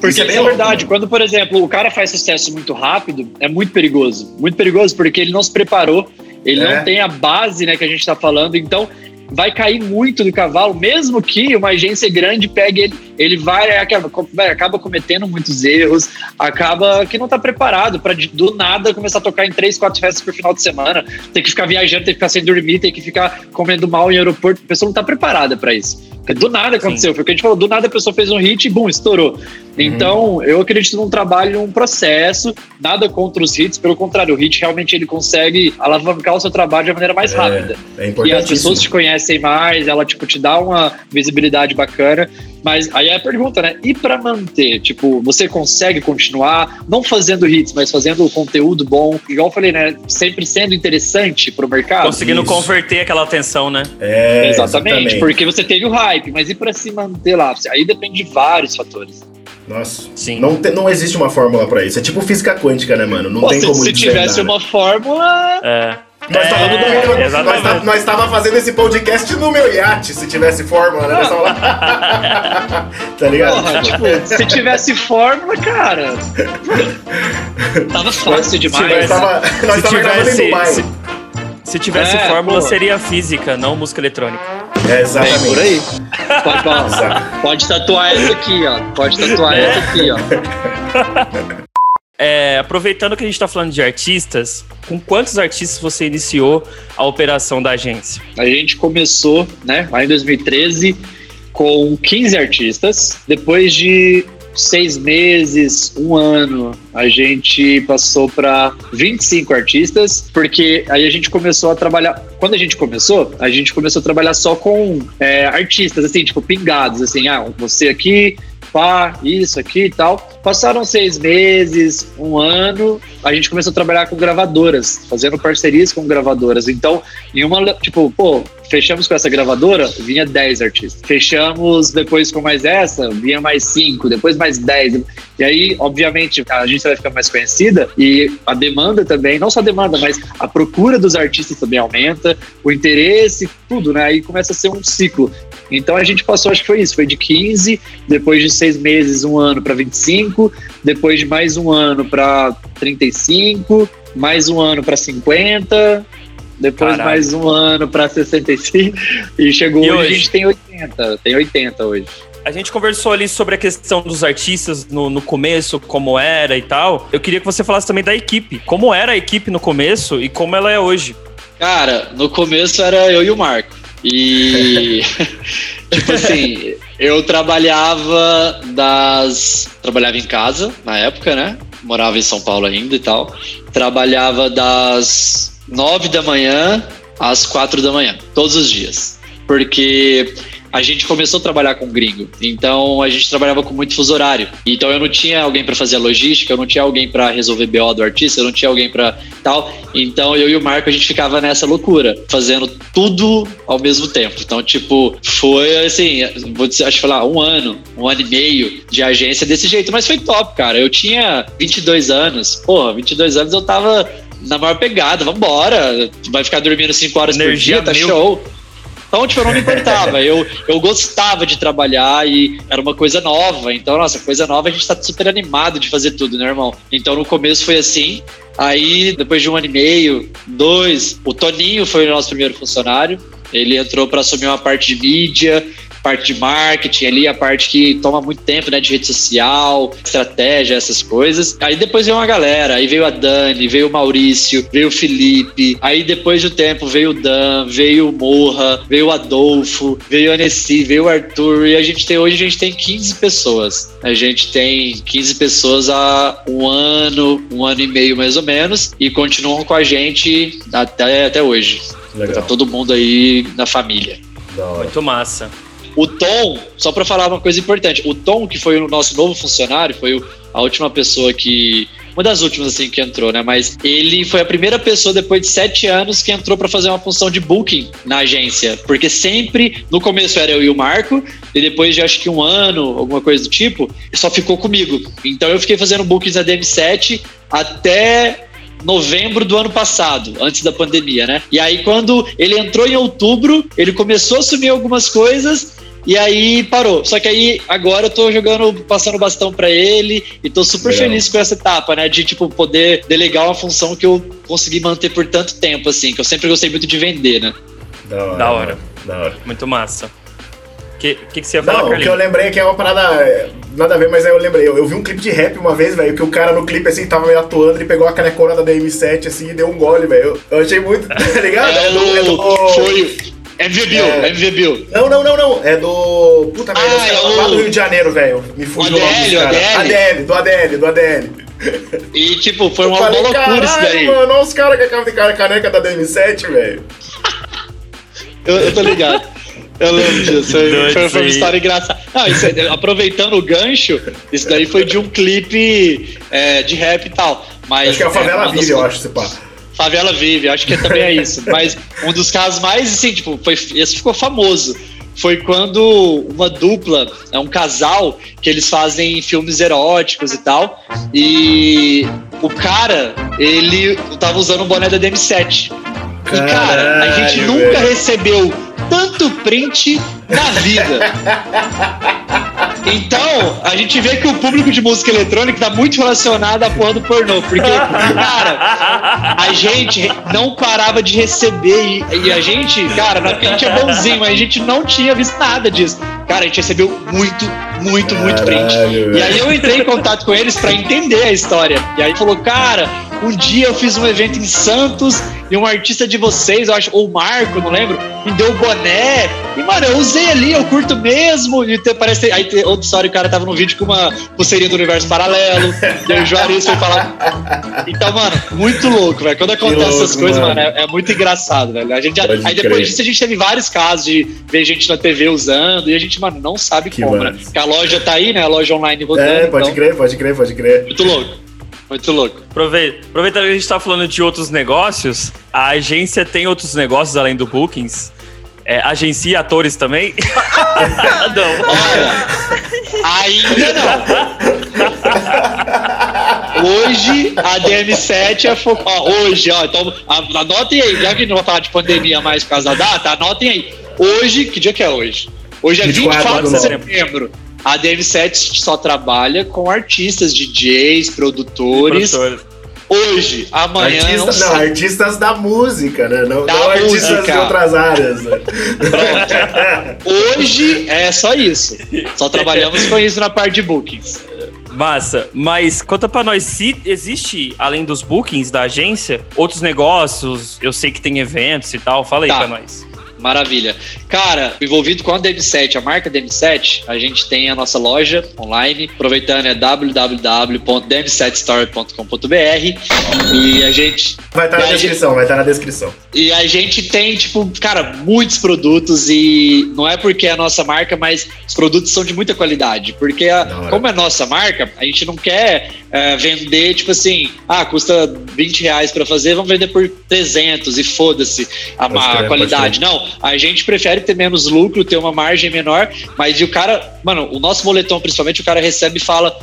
Porque é bem é, verdade. Quando, por exemplo, o cara faz sucesso muito rápido, é muito perigoso. Muito perigoso porque ele não se preparou, ele É. não tem a base né, que a gente tá falando, então vai cair muito do cavalo, mesmo que uma agência grande pegue ele, ele vai, acaba, acaba cometendo muitos erros, acaba que não tá preparado para do nada começar a tocar em três, quatro festas por final de semana, tem que ficar viajando, tem que ficar sem dormir, tem que ficar comendo mal em aeroporto, a pessoa não tá preparada para isso. Do nada aconteceu, foi o que a gente falou, do nada a pessoa fez um hit e bum, estourou. Então, eu acredito num trabalho, num processo, nada contra os hits, pelo contrário, o hit realmente ele consegue alavancar o seu trabalho de maneira mais rápida. É E as pessoas te conhecem mais, ela, tipo, te dá uma visibilidade bacana. Mas aí é a pergunta, né? E pra manter? Tipo, você consegue continuar, não fazendo hits, mas fazendo conteúdo bom? Igual eu falei, né? Sempre sendo interessante pro mercado. Conseguindo isso. converter aquela atenção, né? É, Exatamente, porque você teve o hype, mas e pra se manter lá? Aí depende de vários fatores. Nossa, Sim. Não, te- não existe uma fórmula pra isso. É tipo física quântica, né, mano? Não Pô, tem se, como se tivesse né? uma fórmula, É. Nós tava, no- É, nós, nós tava fazendo esse podcast no meu iate, se tivesse fórmula, né? Lá. tá ligado? porra, tipo, se tivesse fórmula, cara. Tava fácil nós demais. tava, nós Se tava tivesse, se, se tivesse É, fórmula, pô. seria física, não música eletrônica. É, Bem exatamente. por aí. Pode, ó, pode tatuar essa aqui, ó. Pode tatuar essa aqui, ó. É, aproveitando que a gente tá falando de artistas, com quantos artistas você iniciou a operação da agência? A gente começou, né, lá em 2013, com 15 artistas. Depois de seis meses, um ano, a gente passou para 25 artistas, porque aí a gente começou a trabalhar. Quando a gente começou, a gente começou a trabalhar só com é, artistas, assim, tipo, pingados, assim, ah, você aqui, pá, isso aqui e tal. Passaram seis meses, um ano, a gente começou a trabalhar com gravadoras, fazendo parcerias com gravadoras. Então, em uma, tipo, pô, Fechamos com essa gravadora, vinha 10 artistas. Fechamos depois com mais essa, vinha mais 5, depois mais 10. E aí, obviamente, a gente vai ficar mais conhecida e a demanda também, não só a demanda, mas a procura dos artistas também aumenta, o interesse, tudo, né? Aí começa a ser um ciclo. Então a gente passou, acho que foi isso, foi de 15, depois de seis meses, um ano para 25, depois de mais um ano para 35, mais um ano para 50, depois Caralho. mais um ano para 65 e chegou E hoje, hoje? a gente tem 80, tem 80 hoje. A gente conversou ali sobre a questão dos artistas no, no começo, como era e tal. Eu queria que você falasse também da equipe. Como era a equipe no começo e como ela é hoje. Cara, no começo era eu e o Marco. E tipo assim, eu trabalhava das trabalhava em casa na época, né? Morava em São Paulo ainda e tal. Trabalhava das nove da manhã às quatro da manhã, todos os dias. Porque a gente começou a trabalhar com gringo, então a gente trabalhava com muito fuso horário. Então eu não tinha alguém para fazer a logística, eu não tinha alguém para resolver BO do artista, eu não tinha alguém para tal. Então eu e o Marco a gente ficava nessa loucura, fazendo tudo ao mesmo tempo. Então, tipo, foi assim, vou dizer, acho que falar um ano, um ano e meio de agência desse jeito, mas foi top, cara. Eu tinha 22 anos, porra, 22 anos eu tava na maior pegada, vambora, vai ficar dormindo 5 horas Energia por dia, tá mil. show. Então, tipo, eu não me importava. Eu, eu gostava de trabalhar e era uma coisa nova. Então, nossa, coisa nova, a gente tá super animado de fazer tudo, né, irmão? Então, no começo foi assim. Aí, depois de um ano e meio, dois, o Toninho foi o nosso primeiro funcionário. Ele entrou para assumir uma parte de mídia, parte de marketing ali, a parte que toma muito tempo, né, de rede social, estratégia, essas coisas. Aí depois veio uma galera, aí veio a Dani, veio o Maurício, veio o Felipe. Aí depois de um tempo veio o Dan, veio o Morra, veio o Adolfo, veio a Nessi, veio o Arthur. E a gente tem hoje a gente tem 15 pessoas. A gente tem 15 pessoas há um ano, um ano e meio mais ou menos, e continuam com a gente até, até hoje. Legal. Tá todo mundo aí na família. Muito massa. O Tom, só para falar uma coisa importante, o Tom, que foi o nosso novo funcionário, foi a última pessoa que. Uma das últimas, assim, que entrou, né? Mas ele foi a primeira pessoa depois de sete anos que entrou para fazer uma função de booking na agência. Porque sempre, no começo era eu e o Marco, e depois de acho que um ano, alguma coisa do tipo, só ficou comigo. Então eu fiquei fazendo bookings na DM7 até novembro do ano passado, antes da pandemia, né? E aí, quando ele entrou em outubro, ele começou a assumir algumas coisas e aí parou. Só que aí agora eu tô jogando, passando o bastão pra ele e tô super Legal. feliz com essa etapa, né? De tipo poder delegar uma função que eu consegui manter por tanto tempo, assim, que eu sempre gostei muito de vender, né? Da hora. Da hora. Da hora. Muito massa. O que, que, que você ia falar, Não, o que eu lembrei é que é uma parada. é, Nada a ver, mas aí eu lembrei. Eu, eu vi um clipe de rap uma vez, velho, que o cara no clipe assim tava meio atuando, ele pegou a canecona da DM7 assim e deu um gole, velho. Eu, eu achei muito. Tá ligado? É do. É do Foi MV Bill, É. MV Bill. Não, não, não, não. É do. Puta merda, Ah, os caras é lá o- do Rio de Janeiro, velho. Me fugiu o ADL. ADL. ADL, do ADL, do ADL. E tipo, foi Eu uma falei, loucura isso daí. mano, olha os caras que acabam de cara caneca da DM7, velho. Eu, eu tô ligado. Eu lembro disso. Foi, foi- foi uma história engraçada. Não, isso aí, aproveitando o gancho, isso daí foi de um clipe é, de rap e tal. Mas, Acho que é a Favela Vive, eu acho, se pá. Favela Vive, acho que também é isso. Mas um dos casos mais, assim, tipo, foi, esse ficou famoso. Foi quando uma dupla, é um casal, que eles fazem filmes eróticos e tal. E o cara, ele tava usando o boné da DM7. E, cara, a gente nunca velho. recebeu tanto print na vida. Então, a gente vê que o público de música eletrônica tá muito relacionado à porra do pornô. Porque, cara, a gente não parava de receber. E, e a gente, cara, não é porque a gente é bonzinho, mas a gente não tinha visto nada disso. Cara, a gente recebeu muito, muito, muito print. E aí eu entrei em contato com eles pra entender a história. E aí falou, cara, um dia eu fiz um evento em Santos e um artista de vocês, eu acho, ou o Marco, não lembro, me deu o boné. E, mano, eu usei ali, eu curto mesmo. E te- parece aí tem outra história, o cara tava no vídeo com uma pulseirinha do universo paralelo. e aí o Juarez foi falar. Então, mano, muito louco, velho. Quando acontece louco, essas coisas, mano. mano, é, é muito engraçado, velho. A gente já- aí depois crer. disso a gente teve vários casos de ver gente na TV usando e a gente, mano, não sabe Que como, né? massa. Porque a loja tá aí, né? A loja online rodando. É, pode então, crer, pode crer, pode crer. Muito louco. Muito louco. Aproveita, aproveitando que a gente tá falando de outros negócios, a agência tem outros negócios além do Bookings. é, agencia atores também? não. Olha, ainda não. Hoje a DM7 é focada. Hoje, ó, então a- anotem aí, já que não vai falar de pandemia mais por causa da data, anotem aí. Hoje, que dia que é hoje? Hoje é 24 24 de setembro. A DM7 só trabalha com artistas, DJs, produtores. Produtor. Hoje, amanhã. Artista, não não, artistas da música, né? Não, Da não artistas música. de outras áreas. né? Hoje é só isso. Só trabalhamos com isso na parte de bookings. Massa, mas conta pra nós se existe, além dos bookings da agência, outros negócios. Eu sei que tem eventos e tal. Fala aí Tá. pra nós. Maravilha. Cara, envolvido com a DM7, a marca DM7, a gente tem a nossa loja online. Aproveitando, é www.dm7store.com.br e a gente Vai estar E na a descrição, vai estar na descrição. E a gente tem, tipo, cara, muitos produtos e não é porque é a nossa marca, mas os produtos são de muita qualidade. Porque, a- como é nossa marca, a gente não quer é, vender, tipo assim, ah, custa 20 reais pra fazer, vamos vender por 300 e foda-se a, crer, qualidade. Não, a gente prefere ter menos lucro, ter uma margem menor, mas e o cara, mano, o nosso moletom, principalmente, o cara recebe e fala.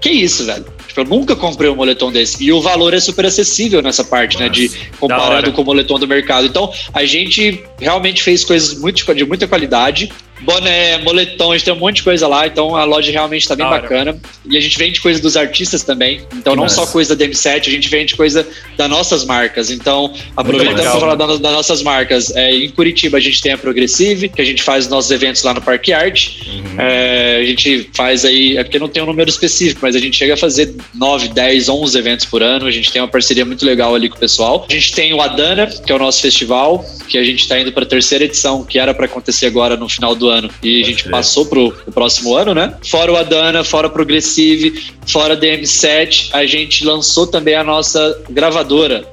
Que isso, velho? Tipo, eu nunca comprei um moletom desse. E o valor é super acessível nessa parte, né? De comparado com o moletom do mercado. Então, a gente realmente fez coisas muito, de muita qualidade. Boné, moletom, a gente tem um monte de coisa lá, então a loja realmente tá bem bacana. E a gente vende coisa dos artistas também. Então, Que não massa. só coisa da DM7, a gente vende coisa das nossas marcas. Então, aproveitando para falar da- das nossas marcas, é, em Curitiba a gente tem a Progressive, que a gente faz os nossos eventos lá no Parque Arte. É, a gente faz aí, é porque não tem um número específico, mas a gente chega a fazer 9, 10, 11 eventos por ano. A gente tem uma parceria muito legal ali com o pessoal. A gente tem o Adana, que é o nosso festival, que a gente está indo para a terceira edição, que era para acontecer agora no final do ano. E a Pode gente crer. passou pro, pro próximo ano, né? Fora o Adana, fora a Progressive, fora a DM7, a gente lançou também a nossa gravadora,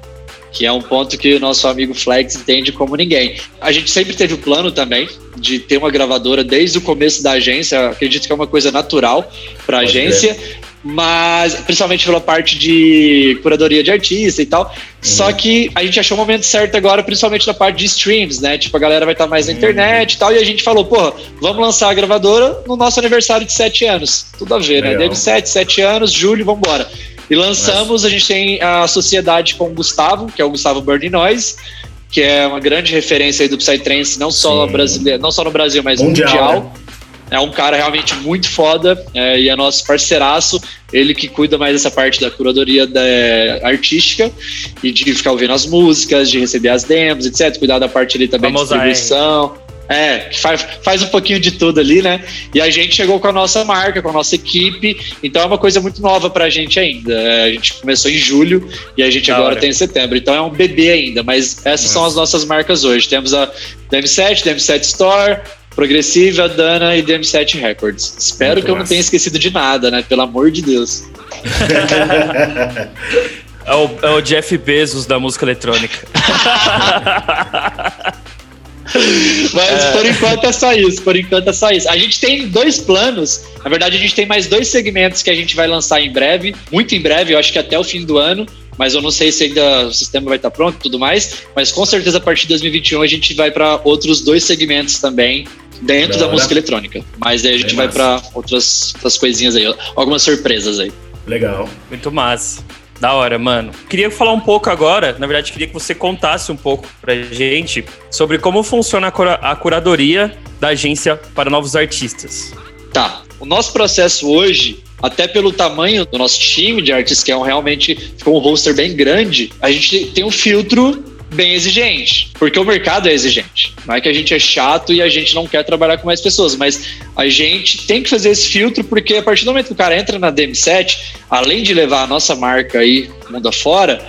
que é um ponto que o nosso amigo Flex entende como ninguém. A gente sempre teve o plano também de ter uma gravadora desde o começo da agência, acredito que é uma coisa natural para a agência, mas principalmente pela parte de curadoria de artista e tal. Só que a gente achou o momento certo agora, principalmente na parte de streams, né? Tipo, a galera vai estar mais na internet e tal, e a gente falou, porra, vamos lançar a gravadora no nosso aniversário de sete anos. Tudo a ver, né? Legal. Deve sete, sete anos, julho, vambora. E lançamos, a gente tem a sociedade com o Gustavo, que é o Gustavo Burning Noise, que é uma grande referência aí do Psytrance, não só brasileiro, não só no Brasil, mas Mundial, mundial. né? É um cara realmente muito foda é, e é nosso parceiraço. Ele que cuida mais dessa parte da curadoria da, artística e de ficar ouvindo as músicas, de receber as demos, etc. Cuidar da parte ali também de Famosa distribuição. É, que faz, faz um pouquinho de tudo ali, né? E a gente chegou com a nossa marca, com a nossa equipe, então é uma coisa muito nova pra gente ainda. É, a gente começou em julho e a gente Da agora hora. tem em setembro, então é um bebê ainda, mas essas são as nossas marcas hoje. Temos a DM7, DM7 Store, Progressiva, Dana e DM7 Records. Espero Muito que eu não tenha esquecido de nada, né? Pelo amor de Deus. É o, é o Jeff Bezos da música eletrônica. Mas por enquanto é só isso, por enquanto é só isso. A gente tem dois planos, na verdade a gente tem mais dois segmentos que a gente vai lançar em breve, muito em breve, eu acho que até o fim do ano, mas eu não sei se ainda o sistema vai estar pronto e tudo mais, mas com certeza a partir de 2021 a gente vai para outros dois segmentos também dentro Da da música eletrônica. Mas aí a gente Bem vai para outras, outras coisinhas aí, algumas surpresas aí. Legal. Muito massa. Da hora, mano. Queria falar um pouco agora, na verdade, queria que você contasse um pouco pra gente sobre como funciona a, cura- a curadoria da agência para novos artistas. Tá. O nosso processo hoje, até pelo tamanho do nosso time de artistas, que é um realmente ficou um roster bem grande, a gente tem um filtro bem exigente, porque o mercado é exigente. Não é que a gente é chato e a gente não quer trabalhar com mais pessoas, mas a gente tem que fazer esse filtro porque a partir do momento que o cara entra na DM7, além de levar a nossa marca aí mundo afora,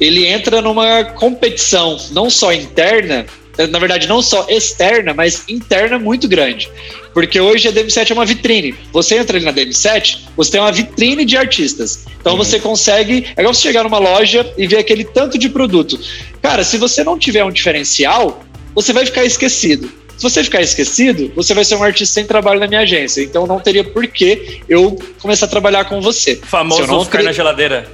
ele entra numa competição não só interna, na verdade não só externa, mas interna muito grande. Porque hoje a DM7 é uma vitrine. Você entra ali na DM7, você tem uma vitrine de artistas. Então você consegue. É igual você chegar numa loja e ver aquele tanto de produto. Cara, se você não tiver um diferencial, você vai ficar esquecido. Se você ficar esquecido, você vai ser um artista sem trabalho na minha agência. Então não teria por que eu começar a trabalhar com você. Famoso ficar cre- na geladeira.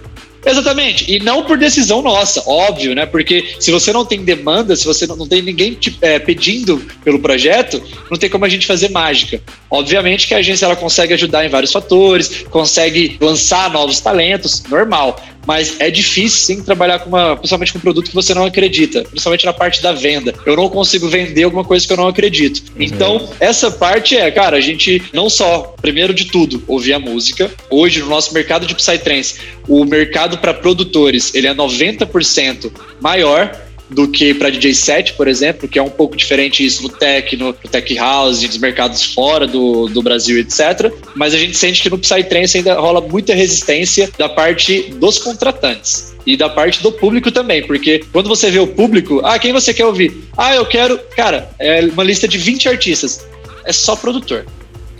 Exatamente. E não por decisão nossa, óbvio, né? Porque se você não tem demanda, se você não, não tem ninguém te, é, pedindo pelo projeto, não tem como a gente fazer mágica. Obviamente que a agência ela consegue ajudar em vários fatores, consegue lançar novos talentos, normal. Mas é difícil sim trabalhar com uma, principalmente com um produto que você não acredita, principalmente na parte da venda. Eu não consigo vender alguma coisa que eu não acredito. Uhum. Então, essa parte é, cara, a gente não só, primeiro de tudo, ouvir a música. Hoje, no nosso mercado de Psytrance, o mercado para produtores, ele é 90% maior do que para DJ set, por exemplo, que é um pouco diferente isso no tech, no, no tech house, nos mercados fora do, do Brasil, etc. Mas a gente sente que no Psytrance ainda rola muita resistência da parte dos contratantes e da parte do público também, porque quando você vê o público, ah, quem você quer ouvir? Ah, eu quero, cara, é uma lista de 20 artistas, é só produtor.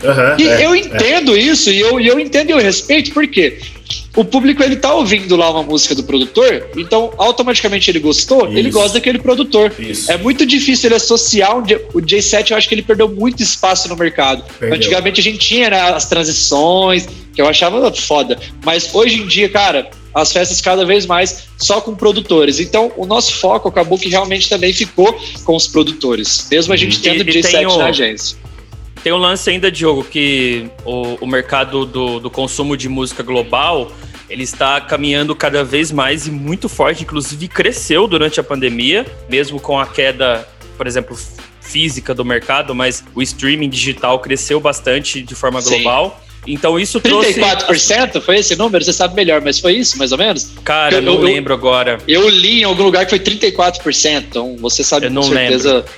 Uhum, e é, eu entendo é. isso, e eu, e eu entendo e eu respeito, por quê? o público ele tá ouvindo lá uma música do produtor, então automaticamente ele gostou, Isso. ele gosta daquele produtor. Isso. É muito difícil ele associar um, o J7, eu acho que ele perdeu muito espaço no mercado. Perdeu. Antigamente a gente tinha né, as transições, que eu achava foda, mas hoje em dia, cara, as festas cada vez mais só com produtores. Então, o nosso foco acabou que realmente também ficou com os produtores, mesmo a gente tendo e, J7 o... na agência. Tem um lance ainda, Diogo, que o, o mercado do, do consumo de música global ele está caminhando cada vez mais e muito forte, inclusive cresceu durante a pandemia, mesmo com a queda, por exemplo, física do mercado, mas o streaming digital cresceu bastante de forma Sim. global. Então isso 34% trouxe... foi esse número? Você sabe melhor, mas foi isso, mais ou menos? Cara, eu não eu, lembro agora. Eu li em algum lugar que foi 34%, então você sabe eu não com certeza. Lembro.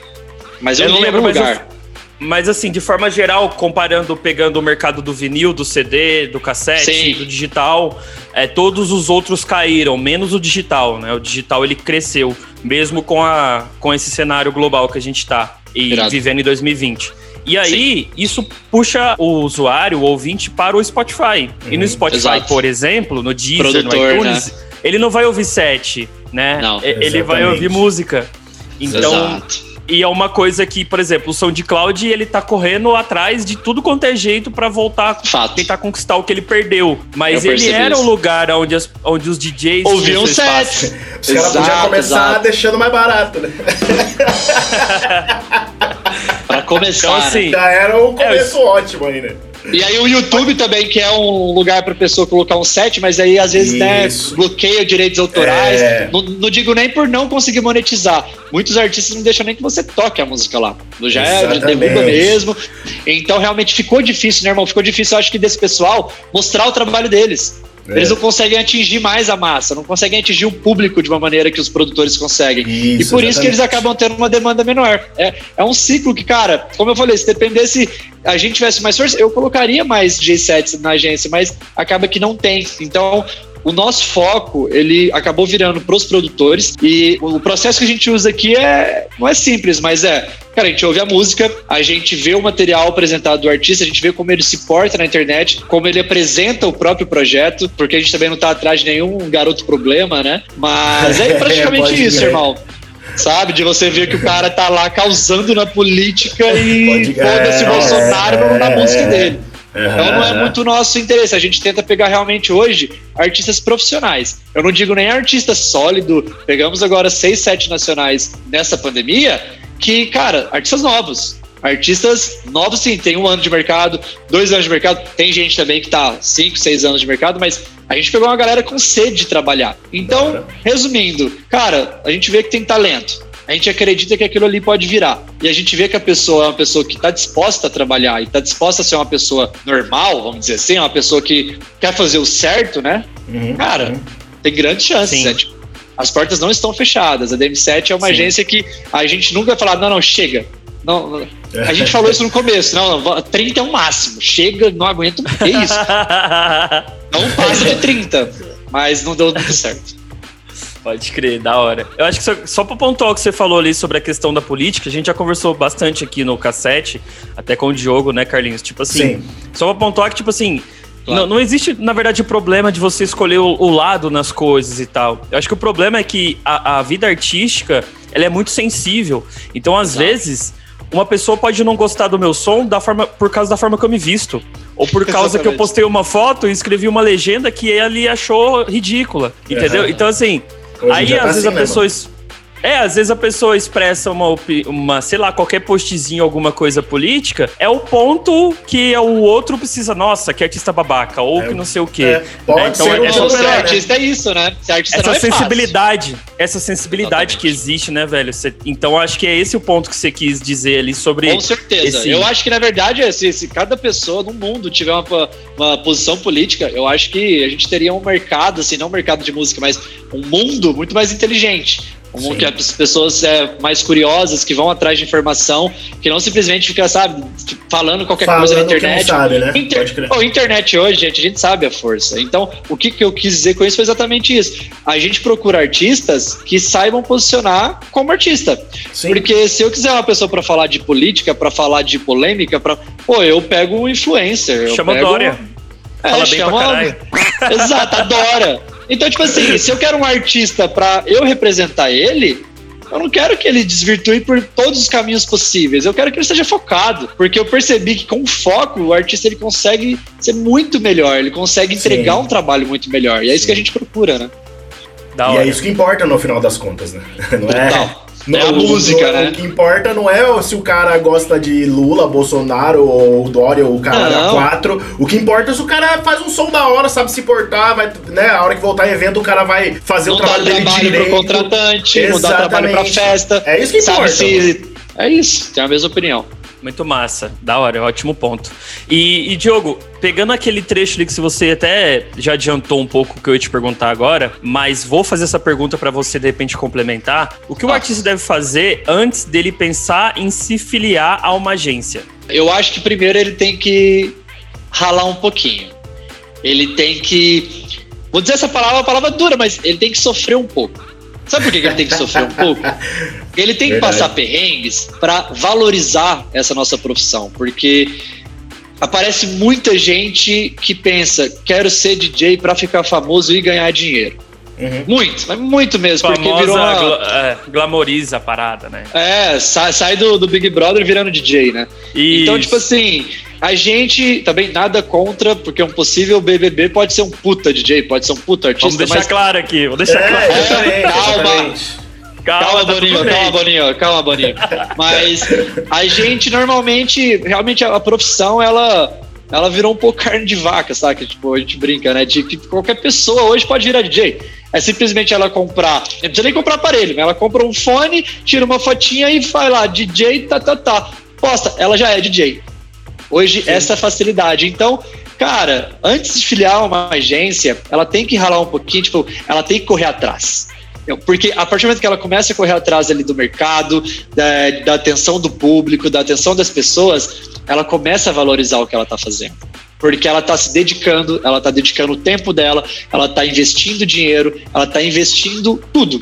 Mas eu, eu não lembro lugar. Mas assim, de forma geral, comparando, pegando o mercado do vinil, do CD, do cassete, Sim. do digital, é, todos os outros caíram, menos o digital, né? O digital ele cresceu, mesmo com, a, com esse cenário global que a gente está e vivendo em 2020. E aí, Sim. isso puxa o usuário, o ouvinte, para o Spotify. Uhum. E no uhum. Spotify, Exato. por exemplo, no Deezer, Produtor, no iTunes, né? ele não vai ouvir set, né? Não, ele exatamente. vai ouvir música. Então, Exato. E é uma coisa que, por exemplo, o SoundCloud, ele tá correndo atrás de tudo quanto é jeito para voltar, Fato. tentar conquistar o que ele perdeu. Mas ele era isso. o lugar onde, as, onde os DJs ouviam set. Os caras podiam começar exato. deixando mais barato, né? pra começar. Então, assim, né? Já era um começo é, ótimo aí, né? E aí o YouTube também, que é um lugar para pessoa colocar um set, mas aí às vezes né, bloqueia direitos autorais. É. Não, não, digo nem por não conseguir monetizar. Muitos artistas não deixam nem que você toque a música lá. Já é derruba mesmo. Então realmente ficou difícil, né, irmão? Ficou difícil, eu acho que desse pessoal mostrar o trabalho deles. É. Eles não conseguem atingir mais a massa, não conseguem atingir o público de uma maneira que os produtores conseguem. Isso, e por exatamente. isso que eles acabam tendo uma demanda menor. É, é um ciclo que, cara, como eu falei, se dependesse, a gente tivesse mais força, eu colocaria mais G7 na agência, mas acaba que não tem. Então, o nosso foco ele acabou virando para os produtores e o processo que a gente usa aqui é não é simples, mas é Cara, a gente ouve a música, a gente vê o material apresentado do artista, a gente vê como ele se porta na internet, como ele apresenta o próprio projeto, porque a gente também não tá atrás de nenhum garoto problema, né? Mas é praticamente é, isso, ver. irmão sabe? De você ver que o cara tá lá causando na política e foda-se é, Bolsonaro é, na música dele. Então não é muito nosso interesse. A gente tenta pegar realmente hoje artistas profissionais. Eu não digo nem artista sólido. Pegamos agora seis, sete nacionais nessa pandemia que, cara, artistas novos. Artistas novos, sim, tem um ano de mercado, dois anos de mercado. Tem gente também que tá cinco, seis anos de mercado, mas a gente pegou uma galera com sede de trabalhar. Então, resumindo, cara, a gente vê que tem talento a gente acredita que aquilo ali pode virar. E a gente vê que a pessoa é uma pessoa que está disposta a trabalhar e está disposta a ser uma pessoa normal, vamos dizer assim, uma pessoa que quer fazer o certo, né? Uhum, Cara, uhum. tem grandes chances. Né? Tipo, as portas não estão fechadas. A DM7 é uma Sim. agência que a gente nunca vai falar, não, não, chega. Não, a gente falou isso no começo, não, não, 30 é o máximo. Chega, não aguento. Que isso? não passa de 30. Mas não deu muito certo. Pode crer, da hora. Eu acho que só, só pra pontuar o que você falou ali sobre a questão da política, a gente já conversou bastante aqui no cassete, até com o Diogo, né, Carlinhos? Tipo assim, Sim. só pra pontuar que, tipo assim, Claro. Não, não, existe, na verdade, problema de você escolher o, o, lado nas coisas e tal. Eu acho que o problema é que a, a vida artística ela é muito sensível. Então, às Exato. vezes, uma pessoa pode não gostar do meu som da forma, por causa da forma que eu me visto. Ou por causa que eu Exatamente. postei uma foto e escrevi uma legenda que ele achou ridícula, entendeu? Aham. Então, assim, Hoje aí às tá vezes assim a mesmo. pessoa. es- É, às vezes a pessoa expressa uma, uma, sei lá, qualquer postzinho, alguma coisa política, é o ponto que o outro precisa, nossa, que artista babaca, ou É, que não sei o quê. é, pode então, ser um essa- Não, super- ser né? artista é isso, né? Ser artista não essa é fácil. sensibilidade, essa sensibilidade Exatamente. que existe, né, velho? Cê- então acho que é esse o ponto que você quis dizer ali sobre. Com certeza. esse- Eu acho que, na verdade, se, se cada pessoa no mundo tiver uma, uma posição política, eu acho que a gente teria um mercado, assim, não um mercado de música, mas um mundo muito mais inteligente. Um que as pessoas é, mais curiosas, que vão atrás de informação, que não simplesmente fica, sabe, falando qualquer coisa na Falando que não internet. sabe, né? Inter... Pode crer. Pô, internet hoje, gente, a gente sabe a força. Então, o que, que eu quis dizer com isso foi exatamente isso. A gente procura artistas que saibam posicionar como artista. Sim. Porque se eu quiser uma pessoa pra falar de política, pra falar de polêmica, para pô, eu pego um influencer. eu Chama pego... Dória. É, Fala bem pra chama- caralho. Exato, adora. Então, tipo assim, se eu quero um artista pra eu representar ele, eu não quero que ele desvirtue por todos os caminhos possíveis. Eu quero que ele seja focado. Porque eu percebi que com foco, o artista ele consegue ser muito melhor. Ele consegue entregar Sim. um trabalho muito melhor. E é isso Sim. que a gente procura, né? Da E hora. é isso que importa no final das contas, né? Não é. Não- É a música, o- né? O que importa não é se o cara gosta de Lula, Bolsonaro ou Dória ou o cara da Não. 4. O que importa é se o cara faz um som da hora, sabe se portar, vai, né? A hora que voltar em evento, o cara vai fazer Não o dá trabalho dele trabalho direito. pro contratante, não dá trabalho pra Exatamente. festa. É isso que sabe importa. se. É isso, tem a mesma opinião. Muito massa, da hora, ótimo ponto. E, e, Diogo, pegando aquele trecho ali que você até já adiantou um pouco o que eu ia te perguntar agora, mas vou fazer essa pergunta pra você de repente complementar. O que o Ah. artista deve fazer antes dele pensar em se filiar a uma agência? Eu acho que primeiro ele tem que ralar um pouquinho. Ele tem que. Vou dizer essa palavra, uma palavra dura, mas ele tem que sofrer um pouco. Sabe por que ele tem que sofrer um pouco? Ele tem que Verdade. passar perrengues para valorizar essa nossa profissão, porque aparece muita gente que pensa, quero ser DJ para ficar famoso e ganhar dinheiro. Uhum. Muito, mas muito mesmo, porque Famosa virou uma... gla- é, glamoriza a parada, né? É, sai, sai do, do Big Brother virando DJ, né? Então, Isso. tipo assim, a gente também nada contra, porque um possível BBB pode ser um puta DJ, pode ser um puta artista, Vamos deixar mas claro aqui, vou deixar É, claro. exatamente, Calma. Calma, tá Boninho, calma, Boninho, calma, Boninho. Mas a gente normalmente, realmente a, profissão, ela, ela virou um pouco carne de vaca, sabe? Tipo, a gente brinca, né? De que qualquer pessoa hoje pode virar DJ. É simplesmente ela comprar, não precisa nem comprar aparelho, né? ela compra um fone, tira uma fotinha e vai lá, DJ, tá, tá, tá. Posta, ela já é DJ. Hoje, essa facilidade. Então, cara, antes de filiar uma agência, ela tem que ralar um pouquinho, tipo, ela tem que correr atrás. Porque a partir do momento que ela começa a correr atrás ali do mercado, da, da atenção do público, da atenção das pessoas, ela começa a valorizar o que ela está fazendo. Porque ela está se dedicando, ela está dedicando o tempo dela, ela está investindo dinheiro, ela está investindo tudo.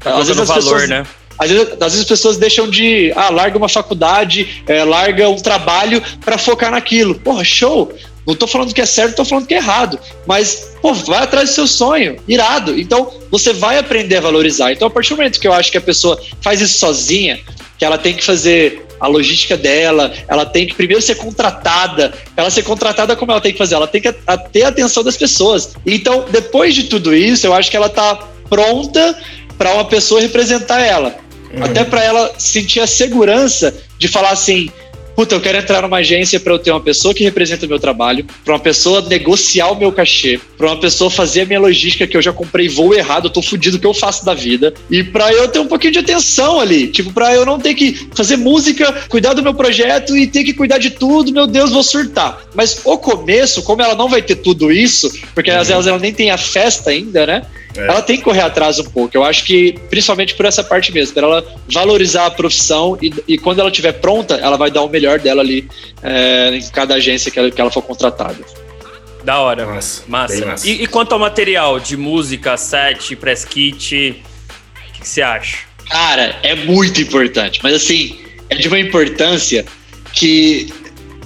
Tá Às vezes valor, pessoas- né? às vezes, às vezes as pessoas deixam de. Ah, larga uma faculdade, é, larga um trabalho para focar naquilo. Porra, show! Não tô falando que é certo, tô falando que é errado. Mas, pô, vai atrás do seu sonho, irado. Então, você vai aprender a valorizar. Então, a partir do momento que eu acho que a pessoa faz isso sozinha, que ela tem que fazer a logística dela, ela tem que primeiro ser contratada. Ela ser contratada, como ela tem que fazer? Ela tem que a- ter a atenção das pessoas. Então, depois de tudo isso, eu acho que ela tá pronta para uma pessoa representar ela. Uhum. Até para ela sentir a segurança de falar assim: puta, eu quero entrar numa agência para eu ter uma pessoa que representa o meu trabalho, para uma pessoa negociar o meu cachê, para uma pessoa fazer a minha logística que eu já comprei voo errado, eu tô fudido o que eu faço da vida, e para eu ter um pouquinho de atenção ali, tipo, para eu não ter que fazer música, cuidar do meu projeto e ter que cuidar de tudo, meu Deus, vou surtar. Mas o começo, como ela não vai ter tudo isso, porque às vezes ela nem tem a festa ainda, né? É. ela tem que correr atrás um pouco. Eu acho que, principalmente por essa parte mesmo, para ela valorizar a profissão e, e quando ela estiver pronta, ela vai dar o melhor dela ali é, em cada agência que ela, que ela for contratada. Da hora. Massa, Massa. massa. E, e quanto ao material de música, set, press kit, o que que você acha? Cara, é muito importante, mas assim, é de uma importância que.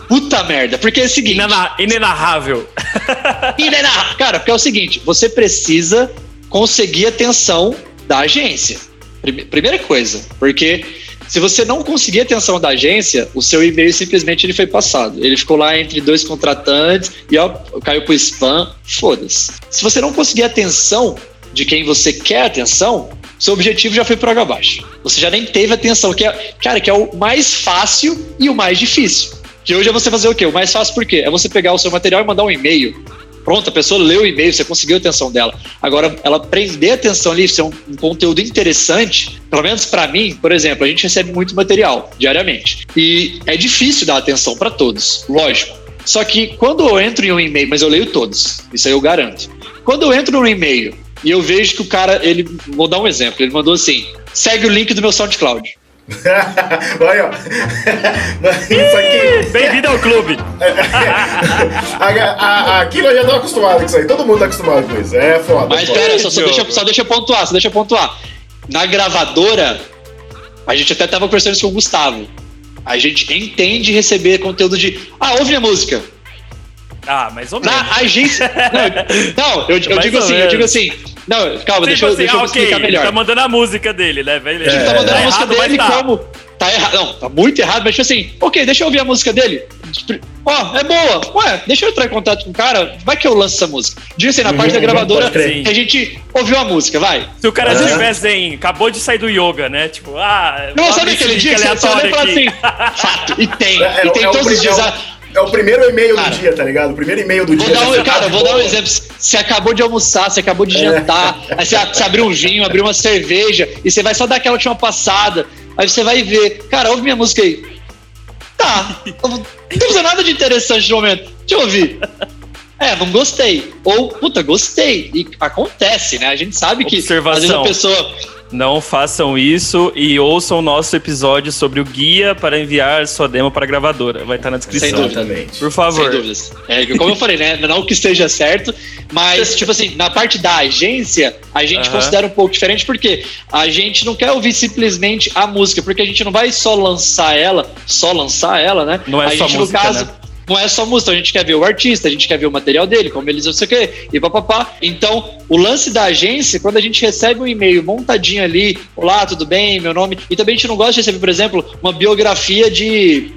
Puta merda, porque é o seguinte. Inena- inenarrável. Inena- Cara, porque é o seguinte, você precisa conseguir a atenção da agência. Prime- Primeira coisa, porque Se você não conseguir atenção da agência, o seu e-mail simplesmente ele foi passado. Ele ficou lá entre dois contratantes e ó, caiu pro spam. Foda-se. Se você não conseguir atenção de quem você quer atenção, seu objetivo já foi por água abaixo. Você já nem teve atenção, que é, cara, que é o mais fácil e o mais difícil. Que hoje é você fazer o quê? O mais fácil por quê? É você pegar o seu material e mandar um e-mail. Pronto, a pessoa leu o e-mail, você conseguiu a atenção dela. Agora, ela prender a atenção ali, ser um, um conteúdo interessante, pelo menos para mim, por exemplo, a gente recebe muito material diariamente. E é difícil dar atenção para todos, lógico. Só que quando eu entro em um e-mail, mas eu leio todos, isso aí eu garanto. Quando eu entro num e-mail e eu vejo que o cara, ele, vou dar um exemplo, ele mandou assim: segue o link do meu SoundCloud. Olha, ó. Isso aqui. Bem-vindo ao clube. A, a, aqui nós já estamos acostumados com isso aí. Todo mundo tá acostumado com isso. É foda. Mas foda. pera, só, só, deixa, só deixa eu pontuar, só deixa eu pontuar. Na gravadora, a gente até tava conversando isso com o Gustavo. A gente entende receber conteúdo de. Ah, ouve minha música. Ah, mais ou menos. Na agência. Não, não, eu, eu digo assim, eu digo assim. Não, calma, deixa, eu- assim, deixa eu ah, me explicar ok, melhor. Tá mandando a música dele, né? velho? A gente tá mandando a música errado, dele tá. como. Tá errado. Não, tá muito errado, mas tipo assim, ok, deixa eu ouvir a música dele. Ó, é boa. Ué, deixa eu entrar em contato com o cara. Vai que eu lanço essa música. Diga assim, na parte da Uhum, gravadora, a gente ouviu a música, vai. Se o cara Aham. tivesse em. Acabou de sair do yoga, né? Tipo, ah. Não, vou sabe aquele dia que link você, olha e fala assim, fato, e tem, É, e tem é todos os dias. É o- É primeiro e-mail Cara, do dia, tá ligado? O primeiro e-mail do dia. dar um, cara, tá vou dar um exemplo. Você acabou de almoçar, você acabou É. de jantar, aí você, você abriu um vinho, abriu uma cerveja, e você vai só dar aquela última passada. Aí você vai ver, cara, ouve minha música aí. Tá, não tô fazendo nada de interessante no momento. Deixa eu ouvir. É, não gostei. Ou, puta, gostei. E acontece, né? A gente sabe que às vezes Observação. a pessoa. Não façam isso e ouçam o nosso episódio sobre o guia para enviar sua demo para a gravadora. Vai estar na Sem descrição. dúvida. Exatamente. Por favor. Sem dúvidas. É, como eu falei, né? Não que esteja certo, mas, tipo assim, na parte da agência, a gente Aham. considera um pouco diferente, porque a gente não quer ouvir simplesmente a música, porque a gente não vai só lançar ela, só lançar ela, né? Não é a só gente, música, no caso. né? Não é só música, a gente quer ver o artista, a gente quer ver o material dele, como eles não sei o quê, e papapá. Então, o lance da agência, quando a gente recebe um e-mail montadinho ali, olá, tudo bem, meu nome. E também a gente não gosta de receber, por exemplo, uma biografia de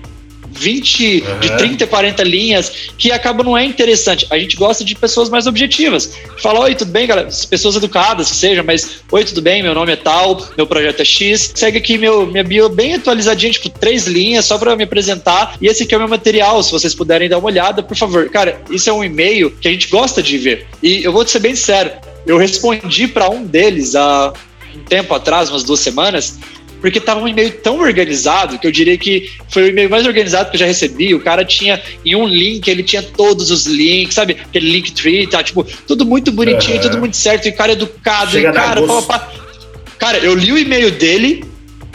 20, de Aham. 30, 40 linhas, que acaba não é interessante. A gente gosta de pessoas mais objetivas. Fala, oi, tudo bem, galera? Pessoas educadas que sejam, mas oi, tudo bem? Meu nome é tal, meu projeto é X. Segue aqui meu, minha bio bem atualizadinha, tipo, três linhas, só pra me apresentar. E esse aqui é o meu material, se vocês puderem dar uma olhada, por favor. Cara, isso é um e-mail que a gente gosta de ver. E eu vou te ser bem sincero, eu respondi pra um deles há um tempo atrás, umas duas semanas, porque tava um e-mail tão organizado que eu diria que foi o e-mail mais organizado que eu já recebi. O cara tinha em um link, ele tinha todos os links, sabe? Aquele link tree, tá? Tipo, tudo muito bonitinho, Aham. tudo muito certo, e o cara educado, Chega e cara, pá, pá. Cara, eu li o e-mail dele,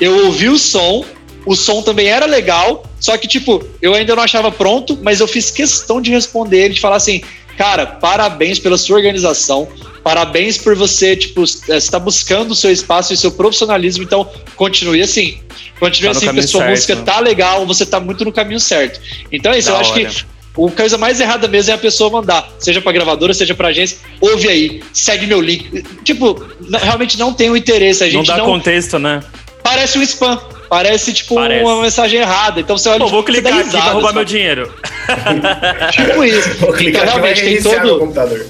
eu ouvi o som, o som também era legal, só que, tipo, eu ainda não achava pronto, mas eu fiz questão de responder ele, de falar assim, cara, parabéns pela sua organização, parabéns por você, tipo, estar buscando o seu espaço e seu profissionalismo, então continue assim. Continue Tá assim, porque sua certo, música né? tá legal, você tá muito no caminho certo. Então é isso, Da eu acho hora. que a coisa mais errada mesmo é a pessoa mandar, seja pra gravadora, seja pra agência, ouve aí, segue meu link. Tipo, não- realmente não tem o interesse, a Não gente dá não, contexto, né? parece um spam. Parece, tipo, Parece. uma mensagem errada. Então você olha Pô, vou você dá clicar aqui pra risada, roubar sabe? meu dinheiro. Tipo isso. Vou Então, clicar vai realmente, tem todo, computador.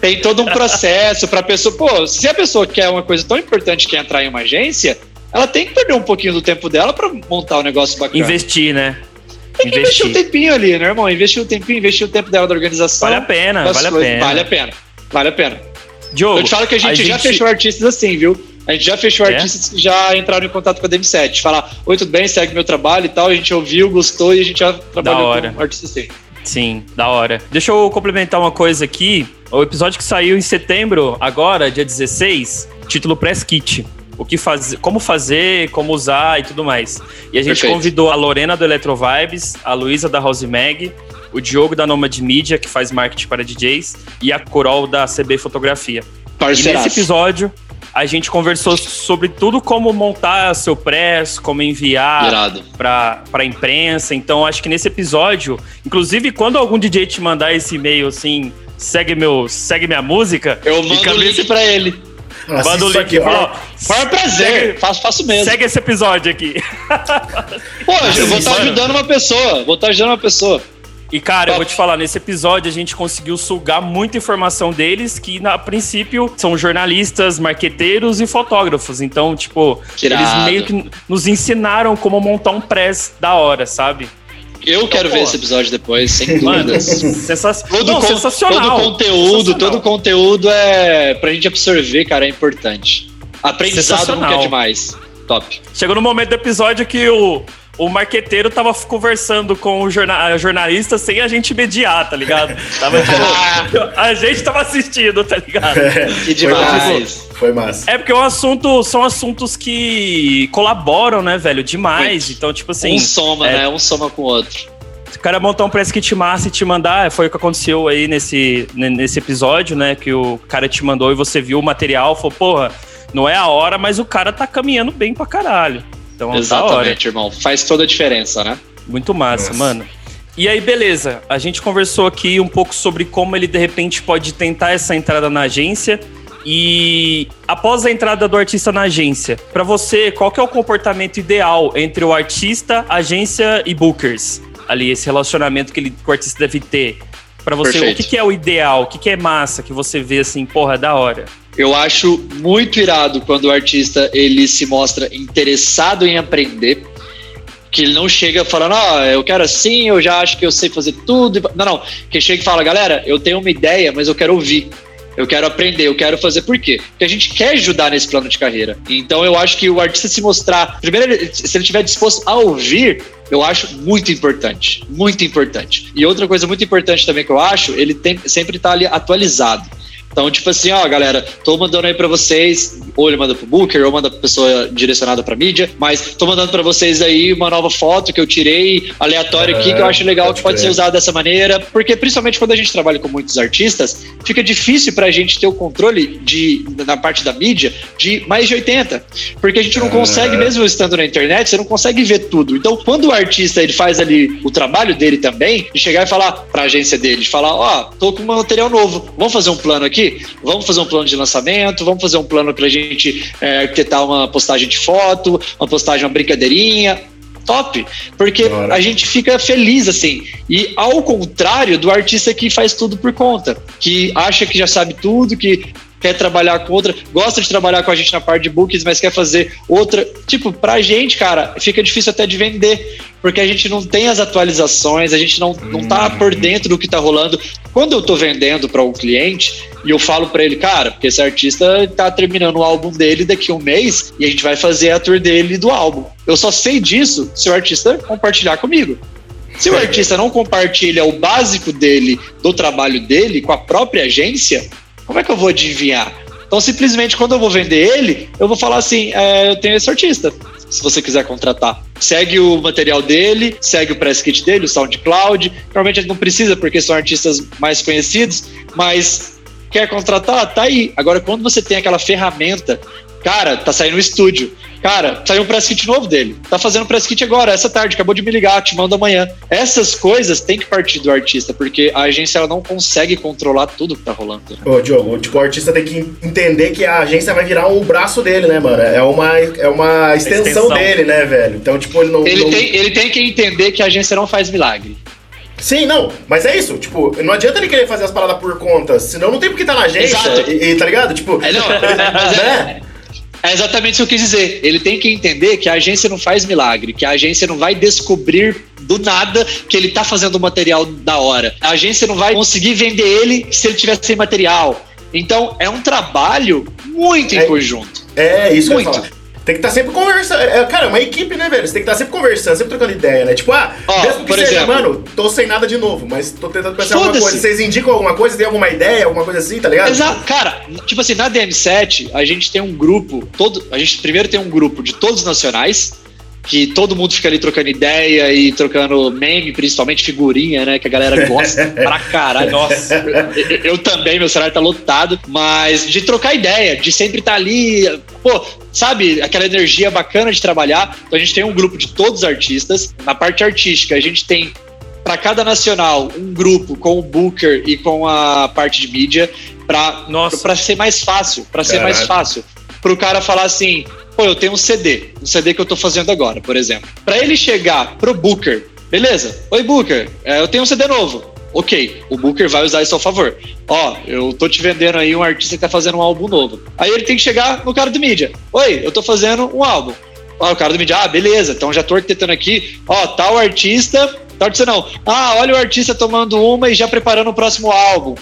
Tem todo um processo pra pessoa. Pô, se a pessoa quer uma coisa tão importante que é entrar em uma agência, ela tem que perder um pouquinho do tempo dela pra montar um negócio bacana. Investir, né? tem que investir um tempinho ali, né, irmão? Investir um tempinho, investir o tempo dela da organização. Vale a pena, vale a coisas. pena. Vale a pena. Vale a pena. Diogo, Eu te falo que a gente, já fechou artistas assim, viu? A gente já fechou É? artistas que já entraram em contato com a DM7. Falar, oi, tudo bem, segue meu trabalho e tal. A gente ouviu, gostou e a gente já trabalhou com artistas assim. Sim, da hora. Deixa eu complementar uma coisa aqui. O episódio que saiu em setembro, agora, dia 16, título Press Kit. O que fazer, como fazer, como usar e tudo mais. E a gente Perfeito. convidou a Lorena do Electro Vibes, a Luísa da House Mag, o Diogo da Nomad Media, que faz marketing para DJs, e a Corol da CB Fotografia. E Parceiraço. nesse episódio, a gente conversou sobre tudo como montar seu press, como enviar para a imprensa. Então, acho que nesse episódio, inclusive, quando algum DJ te mandar esse e-mail assim, segue meu, segue minha música, Eu mando o cabeça- link pra ele. Manda o isso link. aqui, ó. Ó, Foi um prazer, faço, faço mesmo. segue esse episódio aqui. Pô, eu vou estar Mano. ajudando uma pessoa, vou estar ajudando uma pessoa. E, cara, eu vou te falar, nesse episódio a gente conseguiu sugar muita informação deles, que a princípio são jornalistas, marqueteiros e fotógrafos. Então, tipo, Que irado. eles meio que nos ensinaram como montar um press da hora, sabe? Eu quero pô. ver esse episódio depois, sem dúvidas. sensa... Todo, Não, con- sensacional. todo conteúdo, Sensacional. todo conteúdo é pra gente absorver, cara, é importante. Aprendizado nunca é demais. Top. Chegou no momento do episódio que o, o marqueteiro tava conversando com o jorna- a jornalista sem a gente mediar, tá ligado? Tava, tipo, a gente tava assistindo, tá ligado? Que Foi massa. demais. Foi massa. É porque é um assunto, são assuntos que colaboram, né, velho? Demais. Muito. Então, tipo assim, um soma, é- né? Um soma com o outro. o cara montar um press kit massa e te mandar, foi o que aconteceu aí nesse, ne- nesse episódio, né? Que o cara te mandou e você viu o material, falou, porra, não é a hora, mas o cara tá caminhando bem pra caralho. Então. Exatamente, irmão. Faz toda a diferença, né? Muito massa, Nossa. mano. E aí, beleza. A gente conversou aqui um pouco sobre como ele de repente pode tentar essa entrada na agência. E após a entrada do artista na agência, pra você, qual que é o comportamento ideal entre o artista, agência e bookers? Ali, esse relacionamento que, ele, que o artista deve ter. Pra você, Perfeito. o que, que é o ideal? O que, que é massa que você vê assim, porra, da hora? Eu acho muito irado quando o artista ele se mostra interessado em aprender, que ele não chega falando, ah, eu quero assim, eu já acho que eu sei fazer tudo. Não, não. Que chega e fala, galera, eu tenho uma ideia, mas eu quero ouvir. Eu quero aprender, eu quero fazer por quê? Porque a gente quer ajudar nesse plano de carreira. Então eu acho que o artista se mostrar, primeiro, se ele estiver disposto a ouvir, eu acho muito importante, muito importante. E outra coisa muito importante também que eu acho, ele tem, sempre tá ali atualizado. Então, tipo assim, ó, galera, tô mandando aí pra vocês, ou ele manda pro Booker, ou manda pra pessoa direcionada pra mídia, mas tô mandando pra vocês aí uma nova foto que eu tirei aleatório aqui, que eu acho legal, pode que pode ser usada dessa maneira, porque principalmente quando a gente trabalha com muitos artistas, fica difícil pra gente ter o controle de, na parte da mídia de mais de 80, porque a gente não consegue, mesmo estando na internet, você não consegue ver tudo. Então, quando o artista ele faz ali o trabalho dele também, de chegar e falar pra agência dele, de falar, ó, tô com um material novo, vamos fazer um plano aqui? Vamos fazer um plano de lançamento, vamos fazer um plano pra gente é, arquitetar uma postagem de foto, uma postagem, uma brincadeirinha, top, porque Da hora. a gente fica feliz assim. E ao contrário do artista que faz tudo por conta, que acha que já sabe tudo, que quer trabalhar com outra, gosta de trabalhar com a gente na parte de bookings, mas quer fazer outra. Tipo, pra gente, cara, fica difícil até de vender, porque a gente não tem as atualizações, a gente não, não tá por dentro do que tá rolando. Quando eu tô vendendo para um cliente e eu falo para ele, cara, porque esse artista tá terminando o álbum dele daqui a um mês e a gente vai fazer a tour dele do álbum. Eu só sei disso se o artista compartilhar comigo. Se o artista não compartilha o básico dele, do trabalho dele, com a própria agência, como é que eu vou adivinhar? Então, simplesmente, quando eu vou vender ele, eu vou falar assim: é, eu tenho esse artista, se você quiser contratar. Segue o material dele, segue o press kit dele, o SoundCloud. Normalmente ele não precisa, porque são artistas mais conhecidos, mas quer contratar? Tá aí. Agora, quando você tem aquela ferramenta, cara, tá saindo o estúdio. Cara, saiu um press kit novo dele. Tá fazendo press kit agora, essa tarde, acabou de me ligar, te mando amanhã. Essas coisas tem que partir do artista, porque a agência ela não consegue controlar tudo que tá rolando. Ô, Diogo, tipo, o artista tem que entender que a agência vai virar o braço dele, né, mano? É uma, é uma extensão, Extensão. dele, né, velho? Então, tipo, ele não. Ele não- tem, ele tem que entender que a agência não faz milagre. Sim, não, mas é isso, tipo, não adianta ele querer fazer as paradas por conta, senão não tem porque tá na agência, Exato. e, e, tá ligado? Tipo, É, não, mas né? É, exatamente isso que eu quis dizer. Ele tem que entender que a agência não faz milagre, que a agência não vai descobrir do nada que ele tá fazendo material da hora. A agência não vai conseguir vender ele se ele tiver sem material. Então, é um trabalho muito em É. conjunto. É isso que eu ia Muito. falar. Tem que estar sempre conversando. É, cara, é uma equipe, né, velho? Você tem que estar sempre conversando, sempre trocando ideia, né? Tipo, ah, Ó, mesmo que seja, exemplo. mano, tô sem nada de novo, mas tô tentando pensar em alguma coisa. Vocês indicam alguma coisa? Tem alguma ideia, alguma coisa assim, tá ligado? Exato. Cara, tipo assim, na DM7, a gente tem um grupo, todo, a gente primeiro tem um grupo de todos os nacionais, que todo mundo fica ali trocando ideia e trocando meme, principalmente figurinha, né? Que a galera gosta pra caralho. Nossa. Eu, eu também, meu celular tá lotado, mas de trocar ideia, de sempre estar ali, pô, sabe, aquela energia bacana de trabalhar. Então a gente tem um grupo de todos os artistas. Na parte artística, a gente tem para cada nacional um grupo com o Booker e com a parte de mídia para ser mais fácil, para ser mais fácil, para o cara falar assim, pô, eu tenho um CD, um CD que eu tô fazendo agora, por exemplo. Para ele chegar pro Booker, beleza? Oi Booker, é, eu tenho um CD novo. Ok, o Booker vai usar isso ao favor. Ó, eu tô te vendendo aí um artista que tá fazendo um álbum novo. Aí ele tem que chegar no cara do mídia. Oi, eu tô fazendo um álbum. Ó, o cara do mídia, ah, beleza, então já tô arquitetando aqui. Ó, tal artista, tal artista não. Ah, olha o artista tomando uma e já preparando o próximo álbum.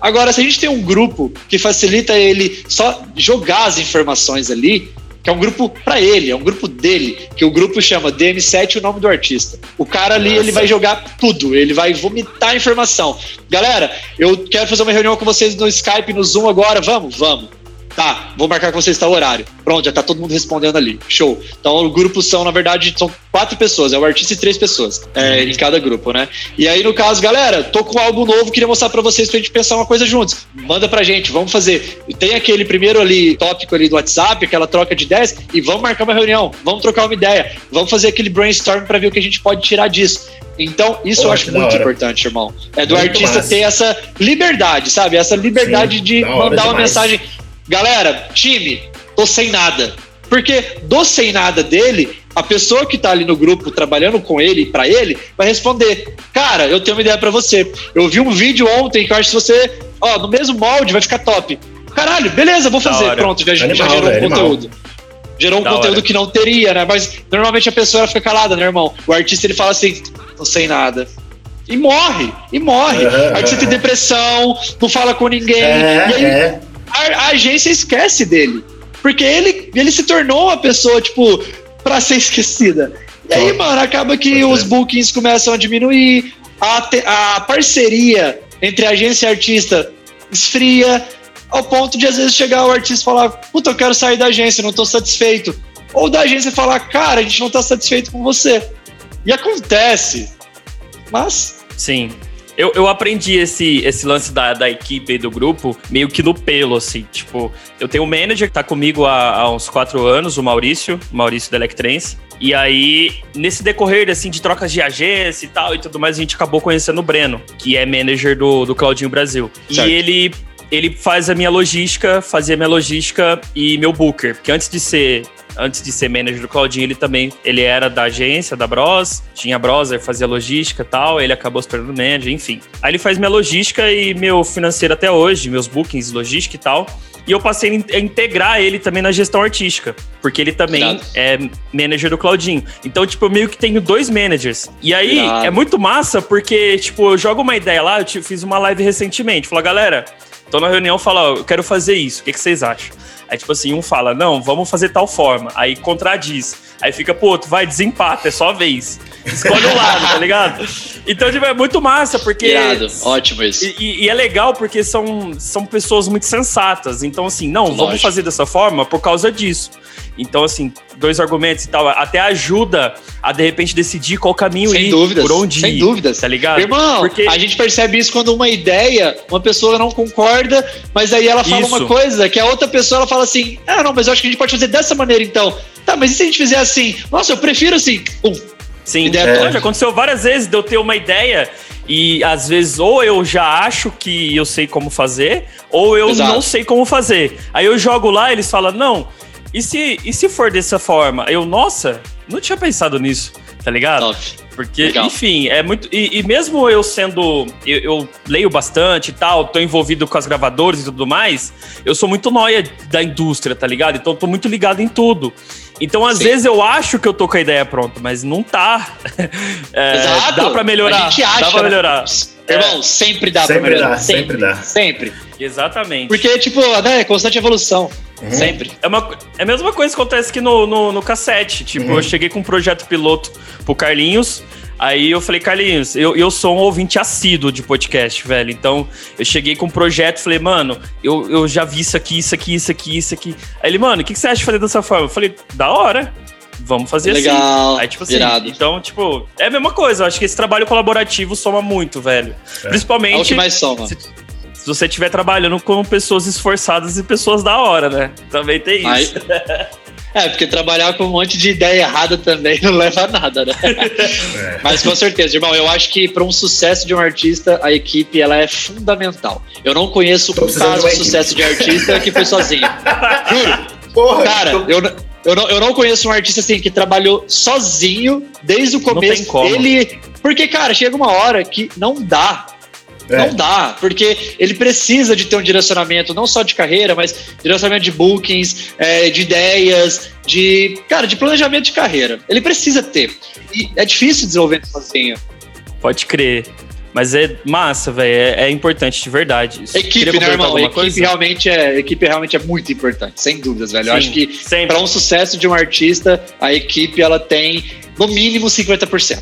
Agora, se a gente tem um grupo que facilita ele só jogar as informações ali, que é um grupo pra ele, é um grupo dele, que o grupo chama DM7 o nome do artista. O cara ali, Nossa. ele vai jogar tudo, ele vai vomitar informação. Galera, eu quero fazer uma reunião com vocês no Skype, no Zoom agora, vamos? Vamos. Tá, vou marcar com vocês tal horário. Pronto, já tá todo mundo respondendo ali. Show. Então o grupo são, na verdade, são quatro pessoas, é o artista e três pessoas é, em cada grupo, né? E aí, no caso, galera, tô com um álbum novo, queria mostrar pra vocês pra gente pensar uma coisa juntos. Manda pra gente, vamos fazer. Tem aquele primeiro ali, tópico ali do WhatsApp, aquela troca de ideias, e vamos marcar uma reunião, vamos trocar uma ideia, vamos fazer aquele brainstorm pra ver o que a gente pode tirar disso. Então, isso Pô, eu acho muito hora. importante, irmão. É do Muito artista massa. ter essa liberdade, sabe? Essa liberdade Sim, de mandar uma mensagem. Galera, time, tô sem nada. Porque do sem nada dele, a pessoa que tá ali no grupo trabalhando com ele, pra ele, vai responder: Cara, eu tenho uma ideia pra você. Eu vi um vídeo ontem que eu acho que você, ó, no mesmo molde vai ficar top. Caralho, beleza, vou fazer. Pronto, já, já Animal, gerou um animal. conteúdo. Gerou um Da conteúdo hora. que não teria, né? Mas normalmente a pessoa fica calada, né, irmão? O artista ele fala assim: tô sem nada. E morre, e morre. Aham, O artista tem depressão, não fala com ninguém. É, aí, é. A, a agência esquece dele. Porque ele, ele se tornou uma pessoa, tipo, pra ser esquecida. E aí, mano, acaba que pode os ser. bookings começam a diminuir, a, te- a parceria entre agência e artista esfria, ao ponto de às vezes chegar o artista e falar: Puta, eu quero sair da agência, não tô satisfeito. Ou da agência falar: Cara, a gente não tá satisfeito com você. E acontece. Mas. Sim. Eu, eu aprendi esse, esse lance da, da equipe e do grupo meio que no pelo, assim. Tipo, eu tenho um manager que tá comigo há, há uns quatro anos, o Maurício, Maurício da Electrance. E aí, nesse decorrer, assim, de trocas de agência e tal e tudo mais, a gente acabou conhecendo o Breno, que é manager do, do Claudinho Brasil. Certo. E ele, ele faz a minha logística, fazia a minha logística e meu booker. Porque antes de ser antes de ser manager do Claudinho, ele também ele era da agência, da Bros, tinha Browser, fazia logística e tal, ele acabou se tornando manager, enfim. Aí ele faz minha logística e meu financeiro até hoje, meus bookings, logística e tal. E eu passei a in- a integrar ele também na gestão artística, porque ele também Irado. é manager do Claudinho. Então, tipo, eu meio que tenho dois managers. E aí Irado. é muito massa, porque, tipo, eu jogo uma ideia lá, eu fiz uma live recentemente, falou, galera, tô na reunião, fala, ó, eu quero fazer isso, o que, que vocês acham? Aí, tipo assim, um fala, não, vamos fazer tal forma. Aí contradiz. Aí fica, pô, tu vai, desempata, é só a vez. Escolhe o lado, tá ligado? Então, tipo, é muito massa, porque. Irado. Ótimo isso. E, e- é legal porque são, são pessoas muito sensatas. Então, assim, não, vamos Lógico. fazer dessa forma por causa disso. Então, assim, dois argumentos e tal, até ajuda a de repente decidir qual caminho Sem ir, dúvidas. por onde sem ir, dúvidas. tá ligado? Irmão, Porque- a gente percebe isso quando uma ideia, uma pessoa não concorda, mas aí ela fala Isso. uma coisa que a outra pessoa ela fala assim: ah, não, mas eu acho que a gente pode fazer dessa maneira então. Tá, mas e se a gente fizer assim? Nossa, eu prefiro assim. Pum. Sim, Ideia é. já aconteceu várias vezes de eu ter uma ideia e às vezes ou eu já acho que eu sei como fazer, ou eu Exato. não sei como fazer. Aí eu jogo lá e eles falam, não, e se, e se for dessa forma? Eu, nossa, não tinha pensado nisso, tá ligado? Top. Porque, Legal. enfim, é muito. E, e mesmo eu sendo. Eu, eu leio bastante e tal, tô envolvido com as gravadoras e tudo mais, eu sou muito nóia da indústria, tá ligado? Então eu tô muito ligado em tudo. Então, às Sim. vezes, eu acho que eu tô com a ideia pronta, mas não tá. É, Exato. Dá pra melhorar. A gente acha. dá pra né? melhorar. Irmão, sempre dá Sempre pra melhorar. dá, sempre dá. Sempre. Exatamente. Porque, tipo, né, é constante evolução. Uhum. Sempre. É, uma, é a mesma coisa que acontece aqui no, no, no cassete. Tipo, Uhum. eu cheguei com um projeto piloto pro Carlinhos. Aí eu falei, Carlinhos, eu, eu sou um ouvinte assíduo de podcast, velho. Então, eu cheguei com um projeto falei, mano, eu, eu já vi isso aqui, isso aqui, isso aqui, isso aqui. Aí ele, mano, o que, que você acha de fazer dessa forma? Eu falei, da hora. Vamos fazer assim. Legal. Aí, tipo assim, Irado. então, tipo, é a mesma coisa. Eu acho que esse trabalho colaborativo soma muito, velho. É. Principalmente É o que mais soma. se, se você estiver trabalhando com pessoas esforçadas e pessoas da hora, né? Também tem isso. É, porque trabalhar com um monte de ideia errada também não leva a nada, né? É. Mas com certeza, irmão, eu acho que para um sucesso de um artista, a equipe ela é fundamental. Eu não conheço Tô um caso de sucesso de artista que foi sozinho. Juro. Porra, Cara, então- eu, não- eu, não, eu não conheço um artista assim que trabalhou sozinho desde o tem começo. como. Ele. Porque, cara, chega uma hora que não dá. É. Não dá, porque ele precisa de ter um direcionamento, não só de carreira, mas direcionamento de bookings, é, de ideias, de. Cara, de planejamento de carreira. Ele precisa ter. E é difícil desenvolver sozinho. Pode crer. Mas é massa, velho. É, é importante de verdade. Isso. Equipe, né, irmão? Equipe coisa? realmente, é, equipe realmente é muito importante, sem dúvidas, velho. Eu acho que para um sucesso de um artista, a equipe ela tem no mínimo 50%.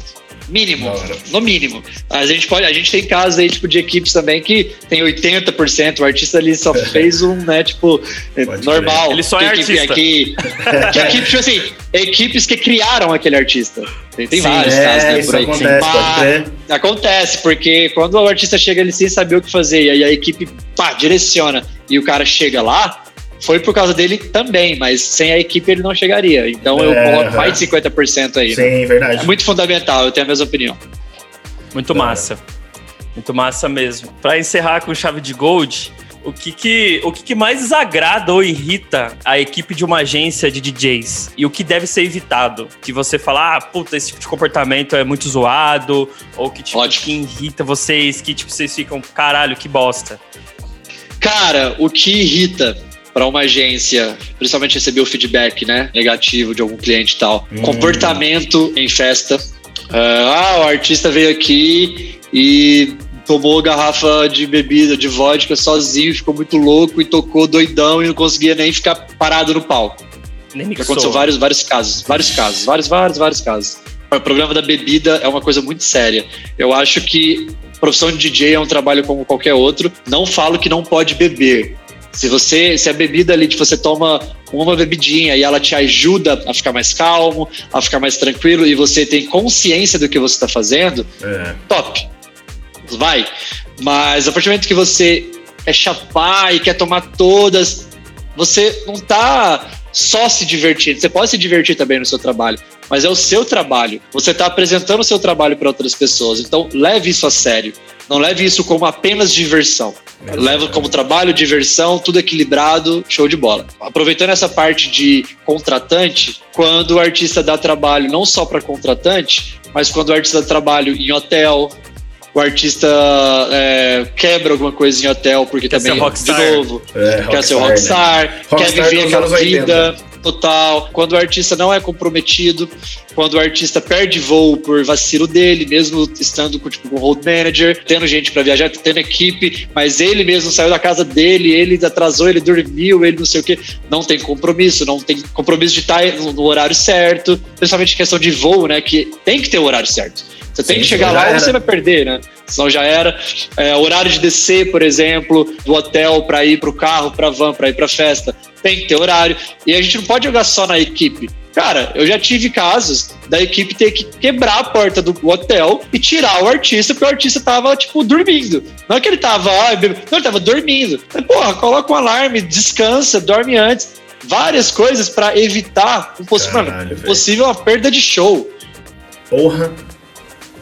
Mínimo, no mínimo. A gente pode, a gente tem casos aí tipo de equipes também que tem 80%, o artista ali só fez um, né, tipo, é, Pode normal. Ele só é Tem equipe artista. aqui- que equipe, tipo assim, equipes que criaram aquele artista. Tem, tem Sim, vários é, casos, né, por aí. acontece, pode Mas- crer. Acontece, porque quando o artista chega ali sem saber o que fazer e aí a equipe pá, direciona e o cara chega lá, foi por causa dele também, mas sem a equipe ele não chegaria. Então eu É, coloco aham. mais de 50% aí. né? Sim, verdade. É muito fundamental, eu tenho a mesma opinião. Muito massa. Muito massa mesmo. Pra encerrar com chave de gold, o que que, o que que mais desagrada ou irrita a equipe de uma agência de DJs? E o que deve ser evitado? Que você fala, ah, puta, esse tipo de comportamento é muito zoado, ou que tipo, Ótimo. que irrita vocês, que tipo, vocês ficam, caralho, que bosta. Cara, o que irrita para uma agência, principalmente receber o feedback, né, negativo de algum cliente e tal, Hum. comportamento em festa. Ah, o artista veio aqui e tomou garrafa de bebida, de vodka sozinho, ficou muito louco e tocou doidão e não conseguia nem ficar parado no palco. Nem Já aconteceu vários, vários casos, vários casos, vários, vários, vários casos. O problema da bebida é uma coisa muito séria. Eu acho que a profissão de DJ é um trabalho como qualquer outro. Não falo que não pode beber. Se você, se a bebida ali, tipo, você toma uma bebidinha e ela te ajuda a ficar mais calmo, a ficar mais tranquilo e você tem consciência do que você está fazendo, É. top. Vai. Mas a partir do momento que você quer chapar e quer tomar todas, você não tá só se divertindo. Você pode se divertir também no seu trabalho, mas é o seu trabalho. Você está apresentando o seu trabalho para outras pessoas. Então, leve isso a sério. Não leve isso como apenas diversão. Leva como trabalho, diversão, tudo equilibrado, show de bola. Aproveitando essa parte de contratante, quando o artista dá trabalho não só para contratante, mas quando o artista dá trabalho em hotel, o artista é, quebra alguma coisa em hotel, porque Quer também, ser rockstar. de novo, É, quer ser rockstar, né? rockstar, Rockstar quer viver aquela anos 80. vida total. Quando o artista não é comprometido, quando o artista perde voo por vacilo dele, mesmo estando com, tipo, com road manager, tendo gente para viajar, tendo equipe, mas ele mesmo saiu da casa dele, ele atrasou, ele dormiu, ele não sei o que, não tem compromisso, não tem compromisso de estar no, no horário certo, principalmente questão de voo, né, que tem que ter o horário certo. Você tem Sim, que chegar lá ou você vai perder, né? Senão já era. É, horário de descer, por exemplo, do hotel para ir para o carro, para van, para ir para festa. Tem que ter horário. E a gente não pode jogar só na equipe. Cara, eu já tive casos da equipe ter que quebrar a porta do hotel e tirar o artista, porque o artista tava, tipo, dormindo. Não é que ele tava, ah, não, ele tava dormindo. Mas, porra, coloca um alarme, descansa, dorme antes. Várias coisas para evitar um possível, Caralho, possível uma perda de show. Porra.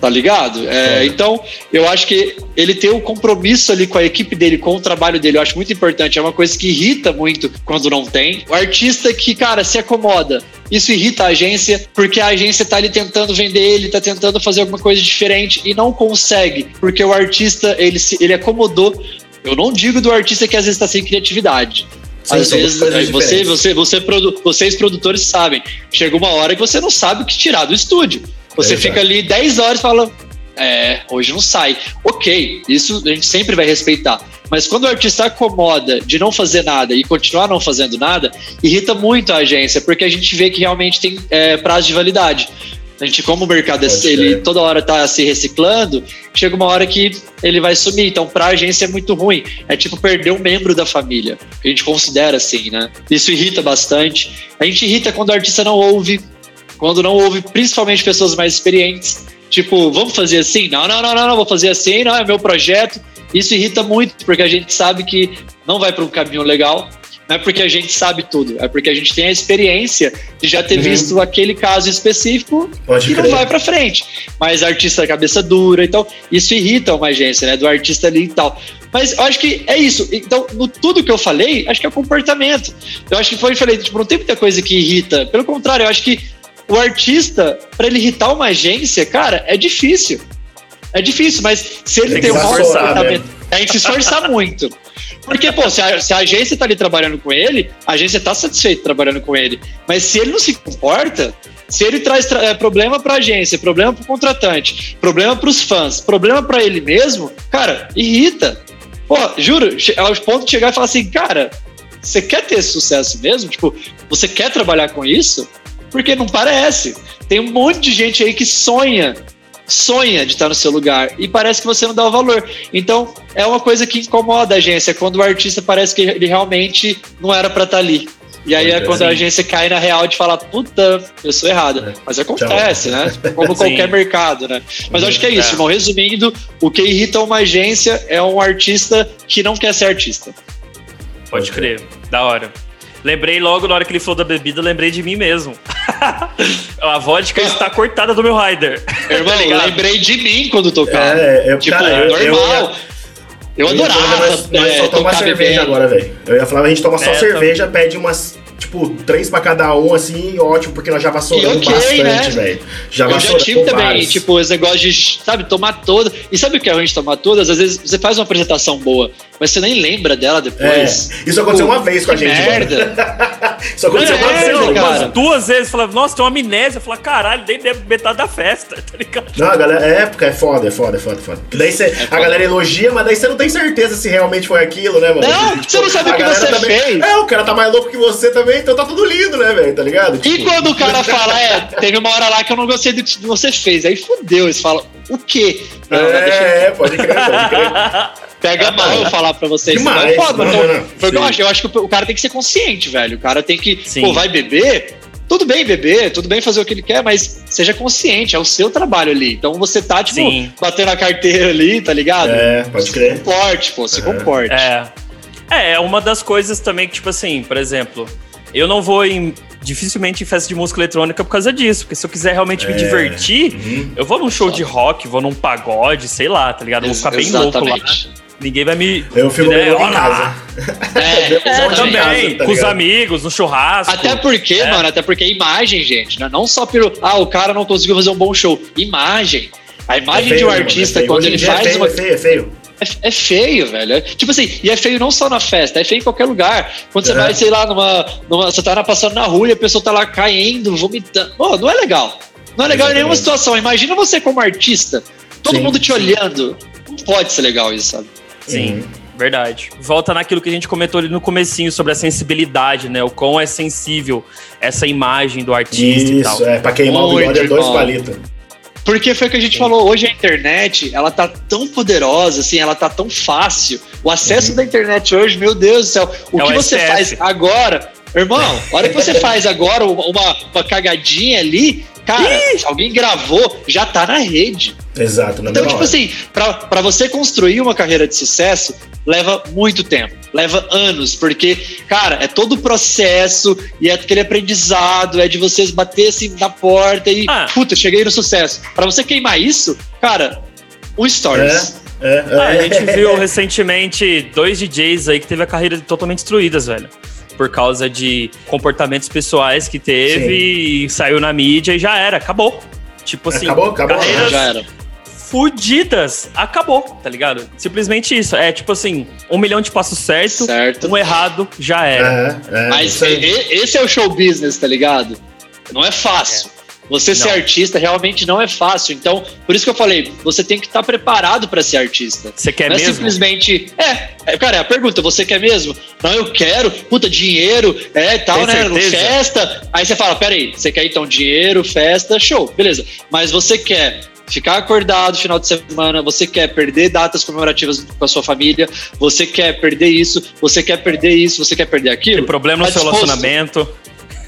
Tá ligado? É, É. então, eu acho que ele ter o compromisso ali com a equipe dele, com o trabalho dele, eu acho muito importante. É uma coisa que irrita muito quando não tem. O artista que, cara, se acomoda. Isso irrita a agência, porque a agência tá ali tentando vender ele, tá tentando fazer alguma coisa diferente e não consegue, porque o artista, ele, se, ele acomodou. Eu não digo do artista que às vezes tá sem criatividade. Sim, Às vezes, você, você, você, produ- vocês produtores sabem, chega uma hora que você não sabe o que tirar do estúdio. Você É, fica ali 10 horas e fala, é, hoje não sai. Ok, isso a gente sempre vai respeitar. Mas quando o artista acomoda de não fazer nada e continuar não fazendo nada, irrita muito a agência, porque a gente vê que realmente tem é, prazo de validade. A gente, como o mercado é- Pode ele ser. toda hora tá se reciclando, chega uma hora que ele vai sumir. Então, pra agência é muito ruim. É tipo perder um membro da família. A gente considera assim, né? Isso irrita bastante. A gente irrita quando o artista não ouve, quando não ouve, principalmente pessoas mais experientes. Tipo, vamos fazer assim? Não, não, não, não, não, vou fazer assim, não, é meu projeto. Isso irrita muito, porque a gente sabe que não vai para um caminho legal, não é porque a gente sabe tudo, é porque a gente tem a experiência de já ter Uhum. visto aquele caso específico Pode e não crer. vai pra frente. Mas artista é cabeça dura, então isso irrita uma agência, né? Do artista ali e tal. Mas eu acho que é isso. Então, no tudo que eu falei, acho que é o comportamento. Eu acho que foi, eu falei, tipo, não tem muita coisa que irrita. Pelo contrário, eu acho que o artista, pra ele irritar uma agência, cara, é difícil. É difícil, mas se ele Tem tem, um esforçar, comportamento, tem que se esforçar muito. Porque, pô, se a, se a agência tá ali trabalhando com ele, a agência tá satisfeita trabalhando com ele. Mas se ele não se comporta, se ele traz tra- é, problema pra agência, problema pro contratante, problema pros fãs, problema pra ele mesmo, cara, irrita. Pô, juro, ao ponto de chegar e falar assim, cara, você quer ter sucesso mesmo? Tipo, você quer trabalhar com isso? Porque não parece. Tem um monte de gente aí que sonha, sonha de estar no seu lugar e parece que você não dá o valor. Então, é uma coisa que incomoda a agência, quando o artista parece que ele realmente não era pra estar ali. E aí é é, quando a agência cai na real de falar, puta, eu sou errado. É. Mas acontece, né? Como qualquer mercado, né? Mas acho que é isso, É. irmão. Resumindo, o que irrita uma agência é um artista que não quer ser artista. Pode crer. Da hora. Lembrei logo na hora que ele falou da bebida, lembrei de mim mesmo. a vodka está cortada do meu rider. Irmão, Tá lembrei de mim quando tocava. É, eu, tipo, cara, eu, eu, normal. Eu, eu ia falar, adorava Nós, nós é, só tomar cerveja bebendo. agora, velho. Eu ia falar, a gente toma só É, cerveja, pede umas, tipo, três pra cada um, assim, ótimo, porque nós já vassouramos E ok, bastante, né? velho. Já Eu já vassouramos tive também, vários. tipo, os negócios de, sabe, tomar todas. E sabe o que é ruim de tomar todas? Às vezes você faz uma apresentação boa, mas você nem lembra dela É, depois. isso aconteceu Pô, uma vez com a gente, merda. Isso aconteceu uma É, vez, não, mano. cara. Umas duas vezes, falava, nossa, tem uma amnésia. Eu falava, caralho, nem metade da festa, tá ligado? Não, a galera, é época, é foda, é foda, é foda, é foda. Daí você, a foda. galera elogia, mas daí você não tem certeza se realmente foi aquilo, né, mano? Não, você não sabe a o que você também- fez. É, o cara tá mais louco que você também, então tá tudo lindo, né, velho? Tá ligado? E quando o cara fala, é, teve uma hora lá que eu não gostei do que você fez. Aí fudeu, eles falam, o quê? Não, não, deixa É, pode crer, pode crer. Pega mal eu falar pra vocês. Demais. Então, foda, Não, então, não, foi o que eu acho. Eu acho que o cara tem que ser consciente, velho. O cara tem que, Sim. pô, vai beber. Tudo bem beber, tudo bem fazer o que ele quer, mas seja consciente, é o seu trabalho ali. Então você tá, tipo, Sim. batendo a carteira ali, tá ligado? É, pode crer. Comporte, pô, se comporte. É. É, é uma das coisas também que, tipo assim, por exemplo, eu não vou em. Dificilmente em festa de música eletrônica por causa disso. Porque se eu quiser realmente me É. divertir, Uhum. eu vou num show de rock, vou num pagode, sei lá, tá ligado? Eu vou ficar bem louco lá. Exatamente. Ninguém vai me. Eu fico né, bebendo em casa. É, É, também, casa, tá com os amigos, no churrasco. Até porque, É. mano, até porque imagem, gente, né? não só pelo. Ah, o cara não conseguiu fazer um bom show. Imagem. A imagem É de um feio, artista, é feio. quando ele é faz feio, uma. É feio, é feio. É, é feio, velho. É- tipo assim, e é feio não só na festa, é feio em qualquer lugar. Quando você É. vai, sei lá, numa, numa. Você tá passando na rua e a pessoa tá lá caindo, vomitando. Pô, não é legal. Não é legal em nenhuma situação. Imagina você como artista, todo Sim, mundo te sim. olhando. Não pode ser legal isso, sabe? Sim, Uhum. verdade. Volta naquilo que a gente comentou ali no comecinho sobre a sensibilidade, né? O quão é sensível essa imagem do artista e tal. Isso, é, pra queimar o bigode é dois palitos. Porque foi o que a gente falou, hoje a internet, ela tá tão poderosa, assim, ela tá tão fácil. O acesso da internet hoje, meu Deus do céu, o É que o você faz agora, irmão, a hora que você faz agora uma, uma, cagadinha ali, cara, se alguém gravou, já tá na rede. Exato, na Então, tipo hora. assim, pra, pra você construir uma carreira de sucesso, leva muito tempo, leva anos, porque, cara, é todo o processo e é aquele aprendizado, é de vocês bater assim na porta e, Ah. puta, cheguei no sucesso. Pra você queimar isso, cara, um stories. É, é, Ah, a é. gente viu recentemente dois DJs aí que teve a carreira totalmente destruídas, velho. Por causa de comportamentos pessoais que teve e saiu na mídia e já era, acabou. Tipo assim, Acabou, acabou. carreiras Já era. fudidas, acabou, tá ligado? Simplesmente isso. É tipo assim, um milhão de passos certos, Certo. um errado, já era. É, é, Mas esse é o show business, tá ligado? Não é fácil. Você ser Não. artista realmente não é fácil. Então, por isso que eu falei, você tem que estar preparado pra ser artista. Você quer não é mesmo? simplesmente. É, é, cara, é a pergunta, você quer mesmo? Não, eu quero, puta, dinheiro, é tal, Tem né? certeza? Festa. Aí você fala, peraí, você quer então dinheiro, festa, show, beleza. Mas você quer ficar acordado final de semana, você quer perder datas comemorativas com a sua família, você quer perder isso, você quer perder isso, você quer perder aquilo. Tem problema no Tá seu disposto? relacionamento.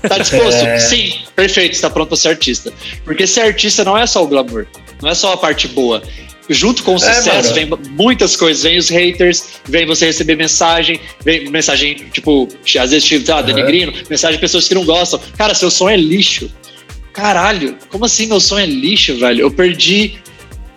Tá disposto? É. Sim, perfeito, está pronto para ser artista. Porque ser artista não é só o glamour, não é só a parte boa. junto com o É, sucesso, mano. vem muitas coisas. Vem os haters, vem você receber mensagem, vem mensagem, tipo, às vezes, tipo, ah, denegrindo, mensagem de pessoas que não gostam. Cara, seu som é lixo. Caralho, como assim meu som é lixo, velho? Eu perdi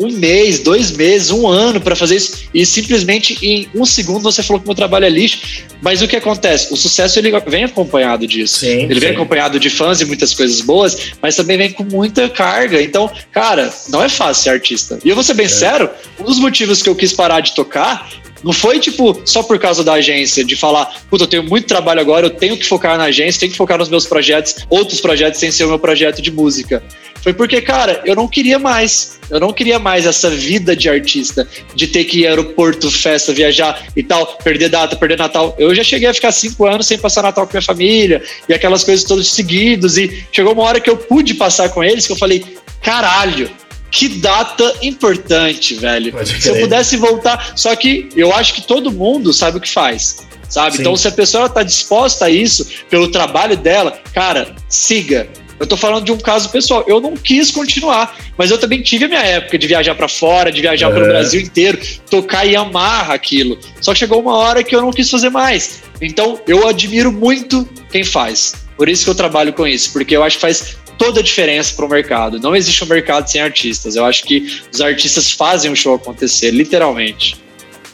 um mês, dois meses, um ano pra fazer isso e simplesmente em um segundo você falou que meu trabalho é lixo. Mas o que acontece? O sucesso ele vem acompanhado disso. Sim, ele vem sim. acompanhado de fãs e muitas coisas boas, mas também vem com muita carga. Então, cara, não é fácil ser artista. E eu vou ser bem sério, um dos motivos que eu quis parar de tocar não foi, tipo, só por causa da agência, de falar, puta, eu tenho muito trabalho agora, eu tenho que focar na agência, tenho que focar nos meus projetos, outros projetos sem ser o meu projeto de música. Foi porque, cara, eu não queria mais. Eu não queria mais essa vida de artista, de ter que ir aeroporto, festa, viajar e tal, perder data, perder Natal. Eu já cheguei a ficar cinco anos sem passar Natal com minha família e aquelas coisas todas seguidos. E chegou uma hora que eu pude passar com eles que eu falei, caralho, que data importante, velho. Se eu pudesse voltar. Só que eu acho que todo mundo sabe o que faz. Sabe? Sim. Então, se a pessoa está disposta a isso, pelo trabalho dela, cara, siga. Eu tô falando de um caso pessoal. Eu não quis continuar, mas eu também tive a minha época de viajar para fora, de viajar pelo É. Brasil inteiro, tocar e amar aquilo. Só que chegou uma hora que eu não quis fazer mais. Então, eu admiro muito quem faz. Por isso que eu trabalho com isso, porque eu acho que faz toda a diferença para o mercado. Não existe um mercado sem artistas. Eu acho que os artistas fazem o show acontecer, literalmente.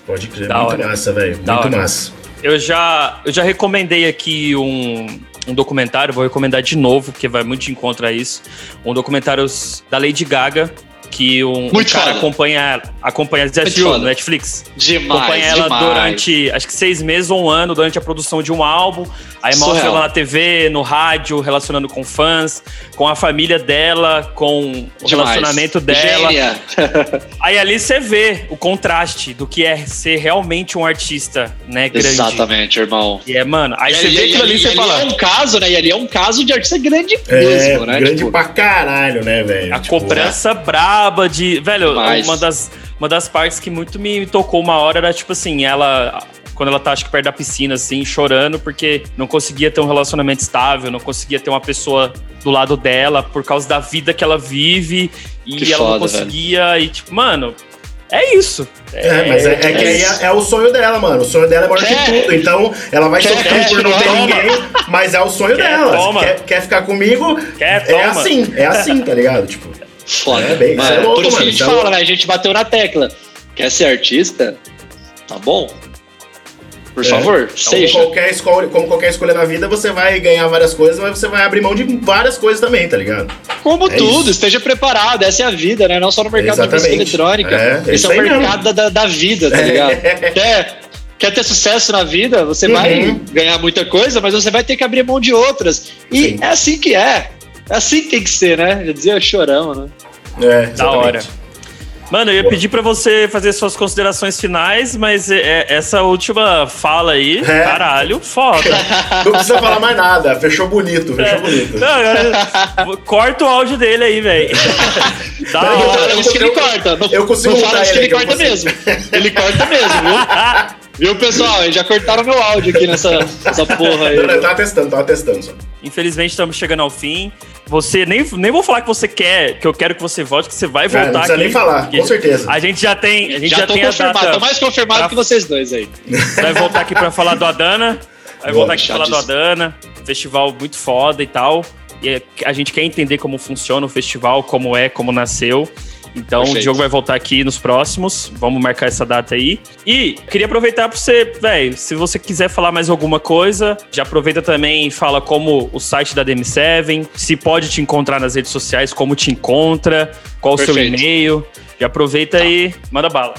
Pode crer, Da muito hora. massa, velho. Muito hora. massa. Eu já, eu já recomendei aqui um, um documentário, vou recomendar de novo, porque vai muito de encontro a isso. Um documentário da Lady Gaga, que um, um cara foda. acompanha, acompanha assistiu no Netflix? Demais, acompanha ela demais. durante acho que seis meses ou um ano durante a produção de um álbum. Aí mostra Surreal. ela na TV, no rádio, relacionando com fãs, com a família dela, com o Demais. relacionamento dela. Gênia. Aí ali você vê o contraste do que é ser realmente um artista, né, grande. Exatamente, irmão. E é, mano, aí você ali- vê aquilo ali e você fala. é um caso, né? E ali é um caso de artista grande É, mesmo, né? grande Tipo, pra caralho, né, velho? A Tipo, cobrança braba de. Velho, uma das, uma das partes que muito me tocou uma hora era tipo assim, ela. Quando ela tá, acho que perto da piscina, assim, chorando, porque não conseguia ter um relacionamento estável, não conseguia ter uma pessoa do lado dela por causa da vida que ela vive e Que ela não foda, conseguia. E, tipo, mano, é isso. É, mas é, é que aí é, é o sonho dela, mano. O sonho dela é maior Quer- que tudo. Então, ela vai sofrer por não ter toma. ninguém, mas é o sonho Quer, dela. toma. Quer, quer ficar comigo? Quer, é toma. assim, é assim, tá ligado? Tipo, Foda. É, bem, Mano, é louco, por isso mano, que a gente é fala, né? A gente bateu na tecla. Quer ser artista? Tá bom. Por É. favor, como seja. qualquer, escolha, como qualquer escolha na vida, você vai ganhar várias coisas, mas você vai abrir mão de várias coisas também, tá ligado? Como É tudo, isso. esteja preparado. Essa é a vida, né? Não só no mercado de música Exatamente. eletrônica. É, é Esse é o mercado da, da vida, tá ligado? Quer, quer ter sucesso na vida, você Uhum. vai ganhar muita coisa, mas você vai ter que abrir mão de outras. E Sim. é assim que é. É assim que tem que ser, né? Já dizia chorão, né? É, Da hora. Mano, eu ia pedir pra você fazer suas considerações finais, mas é- essa última fala aí, É. caralho, foda. Não precisa falar mais nada. Fechou bonito, fechou bonito. Não, agora- corta o áudio dele aí, velho. Da eu- hora. eu- que ele corta. Não, eu consigo não mutar fala isso que ele ele eu corta consigo. mesmo. Ele corta mesmo, viu? Viu, pessoal? Eles já cortaram meu áudio aqui nessa, nessa porra aí. Não, tava testando, tava testando só. Infelizmente estamos chegando ao fim. Você nem, nem vou falar que você quer, que eu quero que você volte, que você vai É, voltar não precisa aqui. nem falar, com certeza. A gente já tem, a gente já, Já tô tem a confirmado, data. tô mais confirmado pra- que vocês dois aí. Vai voltar aqui pra falar do Adana. Vai voltar aqui pra falar do fechadíssimo. Adana. Festival muito foda e tal. E é- a gente quer entender como funciona o festival, como é, como nasceu. Então o Perfeito. Diogo vai voltar aqui nos próximos. Vamos marcar essa data aí. E queria aproveitar pra você, velho, se você quiser falar mais alguma coisa, já aproveita também e fala como o site da DM7, se pode te encontrar nas redes sociais, como te encontra, qual o seu e-mail. Já aproveita e manda bala.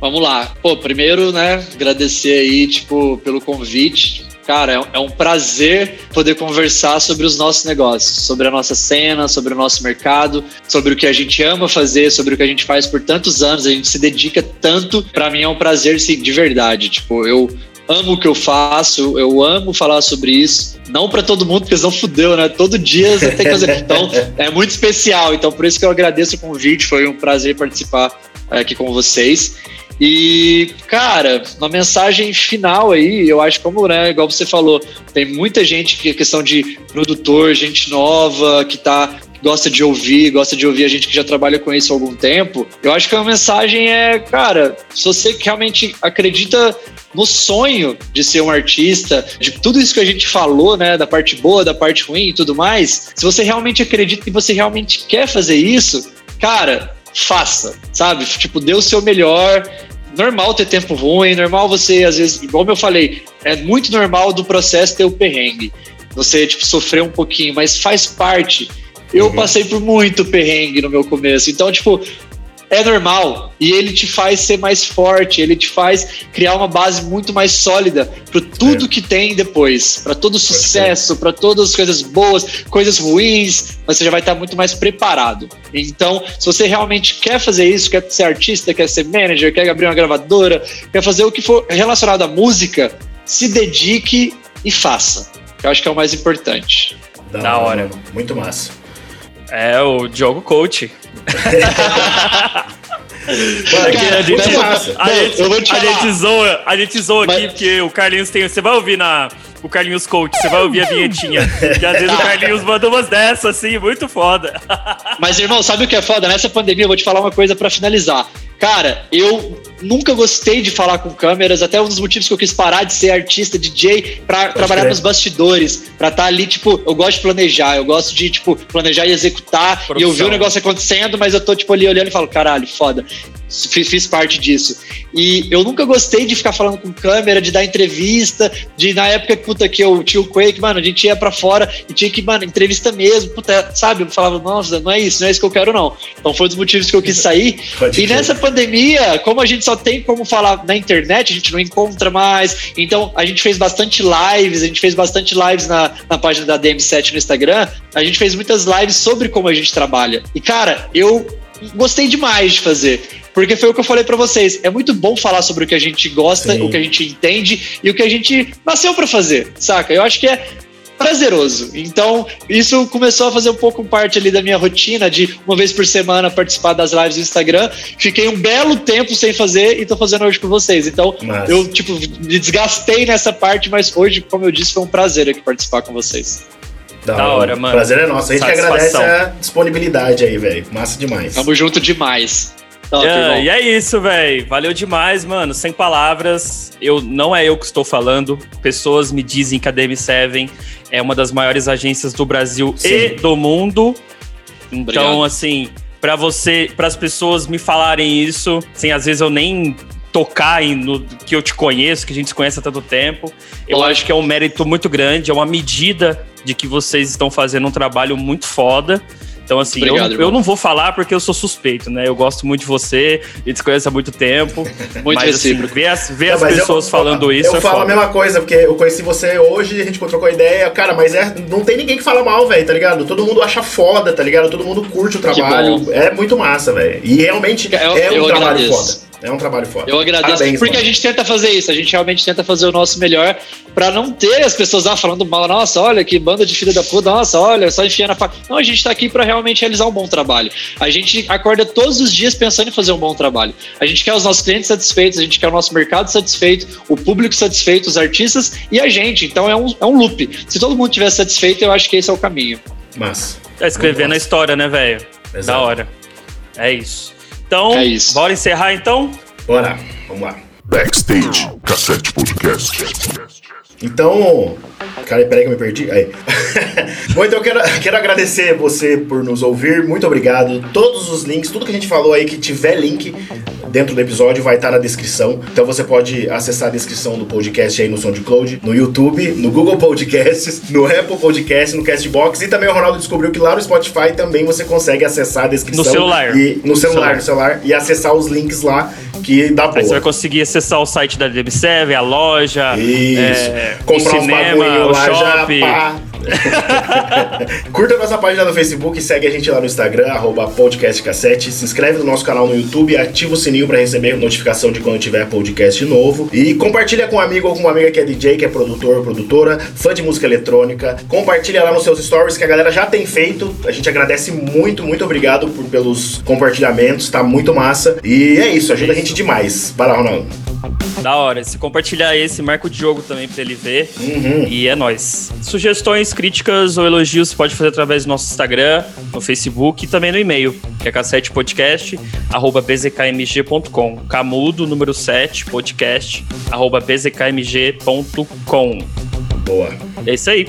Vamos lá. Pô, primeiro, né, agradecer aí, tipo, pelo convite. Cara, é um- é um prazer poder conversar sobre os nossos negócios, sobre a nossa cena, sobre o nosso mercado, sobre o que a gente ama fazer, sobre o que a gente faz por tantos anos, a gente se dedica tanto. Pra mim é um prazer, sim, de verdade. Tipo, eu amo o que eu faço, eu amo falar sobre isso. Não pra todo mundo, porque senão fudeu, né? Todo dia você tem que fazer. Então, é muito especial. Então, por isso que eu agradeço o convite. Foi um prazer participar é, aqui com vocês. E, cara, uma mensagem final aí, eu acho como, né, igual você falou, tem muita gente que é questão de produtor, gente nova, que tá gosta de ouvir, gosta de ouvir a gente que já trabalha com isso há algum tempo, eu acho que a mensagem é, cara, se você realmente acredita no sonho de ser um artista, de tudo isso que a gente falou, né, da parte boa, da parte ruim e tudo mais, se você realmente acredita que você realmente quer fazer isso, cara, faça, sabe? Tipo, dê o seu melhor. Normal ter tempo ruim, normal você, às vezes, igual eu falei, é muito normal do processo ter o perrengue. Você, tipo, sofrer um pouquinho, mas faz parte. Eu uhum. passei por muito perrengue no meu começo. Então, tipo, é normal e ele te faz ser mais forte, ele te faz criar uma base muito mais sólida para tudo é. que tem depois, para todo o sucesso, para todas as coisas boas, coisas ruins, mas você já vai estar muito mais preparado. Então, se você realmente quer fazer isso, quer ser artista, quer ser manager, quer abrir uma gravadora, quer fazer o que for relacionado à música, se dedique e faça. Eu acho que é o mais importante. Da, da hora. Muito massa. É o Diogo Coach. Mano, a gente, a, gente, a gente zoa, a gente zoa Mas... aqui porque o Carlinhos tem. Você vai ouvir na. O Carlinhos Coach, você vai ouvir a vinhetinha. que às vezes o Carlinhos manda umas dessas, assim, muito foda. Mas, irmão, sabe o que é foda? Nessa pandemia, eu vou te falar uma coisa para finalizar. Cara, eu nunca gostei de falar com câmeras, até um dos motivos que eu quis parar de ser artista, DJ, para trabalhar nos bastidores, para estar tá ali, tipo, eu gosto de planejar, eu gosto de, tipo, planejar e executar, Produção. e eu ver o negócio acontecendo, mas eu tô, tipo, ali olhando e falo, caralho, foda fiz, fiz, parte disso. E eu nunca gostei de ficar falando com câmera, de dar entrevista, de na época puta, que eu tinha o Quake, mano, a gente ia para fora e tinha que, mano, entrevista mesmo, puta, sabe? Eu falava, nossa, não é isso, não é isso que eu quero, não. Então foi um dos motivos que eu quis sair. e nessa pandemia, como a gente só tem como falar na internet, a gente não encontra mais. Então a gente fez bastante lives, a gente fez bastante lives na, na página da DM7 no Instagram. A gente fez muitas lives sobre como a gente trabalha. E, cara, eu gostei demais de fazer. Porque foi o que eu falei para vocês. É muito bom falar sobre o que a gente gosta, Sim. o que a gente entende e o que a gente nasceu para fazer, saca? Eu acho que é prazeroso. Então, isso começou a fazer um pouco parte ali da minha rotina de uma vez por semana participar das lives do Instagram. Fiquei um belo tempo sem fazer e tô fazendo hoje com vocês. Então, Nossa. eu tipo me desgastei nessa parte, mas hoje, como eu disse, foi um prazer aqui participar com vocês. Da, da hora, mano. Prazer é nosso. A gente que agradece a disponibilidade aí, velho. Massa demais. Tamo junto demais. Tá, é, e é isso, velho. Valeu demais, mano. Sem palavras. Eu não é eu que estou falando. Pessoas me dizem que a DM7 é uma das maiores agências do Brasil Sim. e do mundo. Então, Obrigado. assim, para você, para as pessoas me falarem isso, sem às vezes eu nem tocar em, no que eu te conheço, que a gente se conhece há tanto tempo. Eu acho que é um mérito muito grande, é uma medida de que vocês estão fazendo um trabalho muito foda. Então, assim, Obrigado, eu, eu, não vou falar porque eu sou suspeito, né? Eu gosto muito de você, a gente se conhece há muito tempo. muito mas, assim, ver as, ver não, as pessoas eu, falando eu, isso. Eu é falo foda. a mesma coisa, porque eu conheci você hoje, a gente trocou ideia, cara, mas é, não tem ninguém que fala mal, velho, tá ligado? Todo mundo acha foda, tá ligado? Todo mundo curte o trabalho. É muito massa, velho. E realmente é um trabalho agradeço. foda. É um trabalho foda. Eu agradeço. Parabéns, porque mano. a gente tenta fazer isso, a gente realmente tenta fazer o nosso melhor para não ter as pessoas lá falando mal. Nossa, olha que banda de filha da puta, nossa, olha, só enfiando a faca. Não, a gente tá aqui para realmente realizar um bom trabalho. A gente acorda todos os dias pensando em fazer um bom trabalho. A gente quer os nossos clientes satisfeitos, a gente quer o nosso mercado satisfeito, o público satisfeito, os artistas e a gente. Então é um, é um loop. Se todo mundo estiver satisfeito, eu acho que esse é o caminho. Mas. Tá escrevendo a história, né, velho? Da hora. É isso. Então, é isso. bora encerrar então? Bora, vamos lá. Backstage Cassete Podcast. Então, cara, peraí que eu me perdi. Aí. Bom, então eu quero, quero agradecer você por nos ouvir. Muito obrigado. Todos os links, tudo que a gente falou aí que tiver link dentro do episódio vai estar na descrição. Então você pode acessar a descrição do podcast aí no SoundCloud, no YouTube, no Google Podcasts, no Apple Podcasts, no Castbox e também o Ronaldo descobriu que lá no Spotify também você consegue acessar a descrição. No celular. E, no celular, no celular. E acessar os links lá que dá boa. Aí você vai conseguir acessar o site da DB7, a loja, Isso. É, comprar o cinema, o lá shopping. já, pá. Curta nossa página no Facebook segue a gente lá no Instagram, podcastcassete. Se inscreve no nosso canal no YouTube, ativa o sininho para receber notificação de quando tiver podcast novo. E compartilha com um amigo ou com uma amiga que é DJ, que é produtor, produtora, fã de música eletrônica. Compartilha lá nos seus stories que a galera já tem feito. A gente agradece muito, muito obrigado por, pelos compartilhamentos, tá muito massa. E é isso, ajuda a gente demais. Vai lá, Ronaldo. Da hora. Se compartilhar esse, marca o Diogo também pra ele ver. Uhum. E é nóis. Sugestões, críticas ou elogios você pode fazer através do nosso Instagram, no Facebook e também no e-mail, que é cassetepodcast, arroba bzkmg.com. Camudo, número 7, podcast, arroba bzkmg.com. Boa. É isso aí.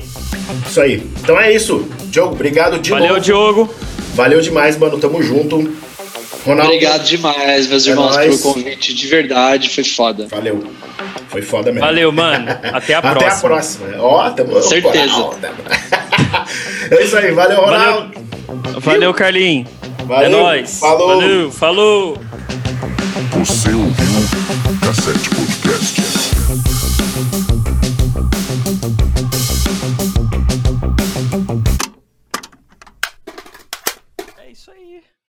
Isso aí. Então é isso. Diogo, obrigado de Valeu, novo. Diogo. Valeu demais, mano. Tamo junto. Ronaldo. Obrigado demais, meus É irmãos, nóis. pelo convite. De verdade, foi foda. Valeu. Foi foda mesmo. Valeu, mano. Até a Até próxima. a próxima. Ó, tamo Certeza. É isso aí. Valeu, Ronaldo. Valeu, Carlinhos. É Valeu. nóis. Falou. Valeu, falou. Você ouviu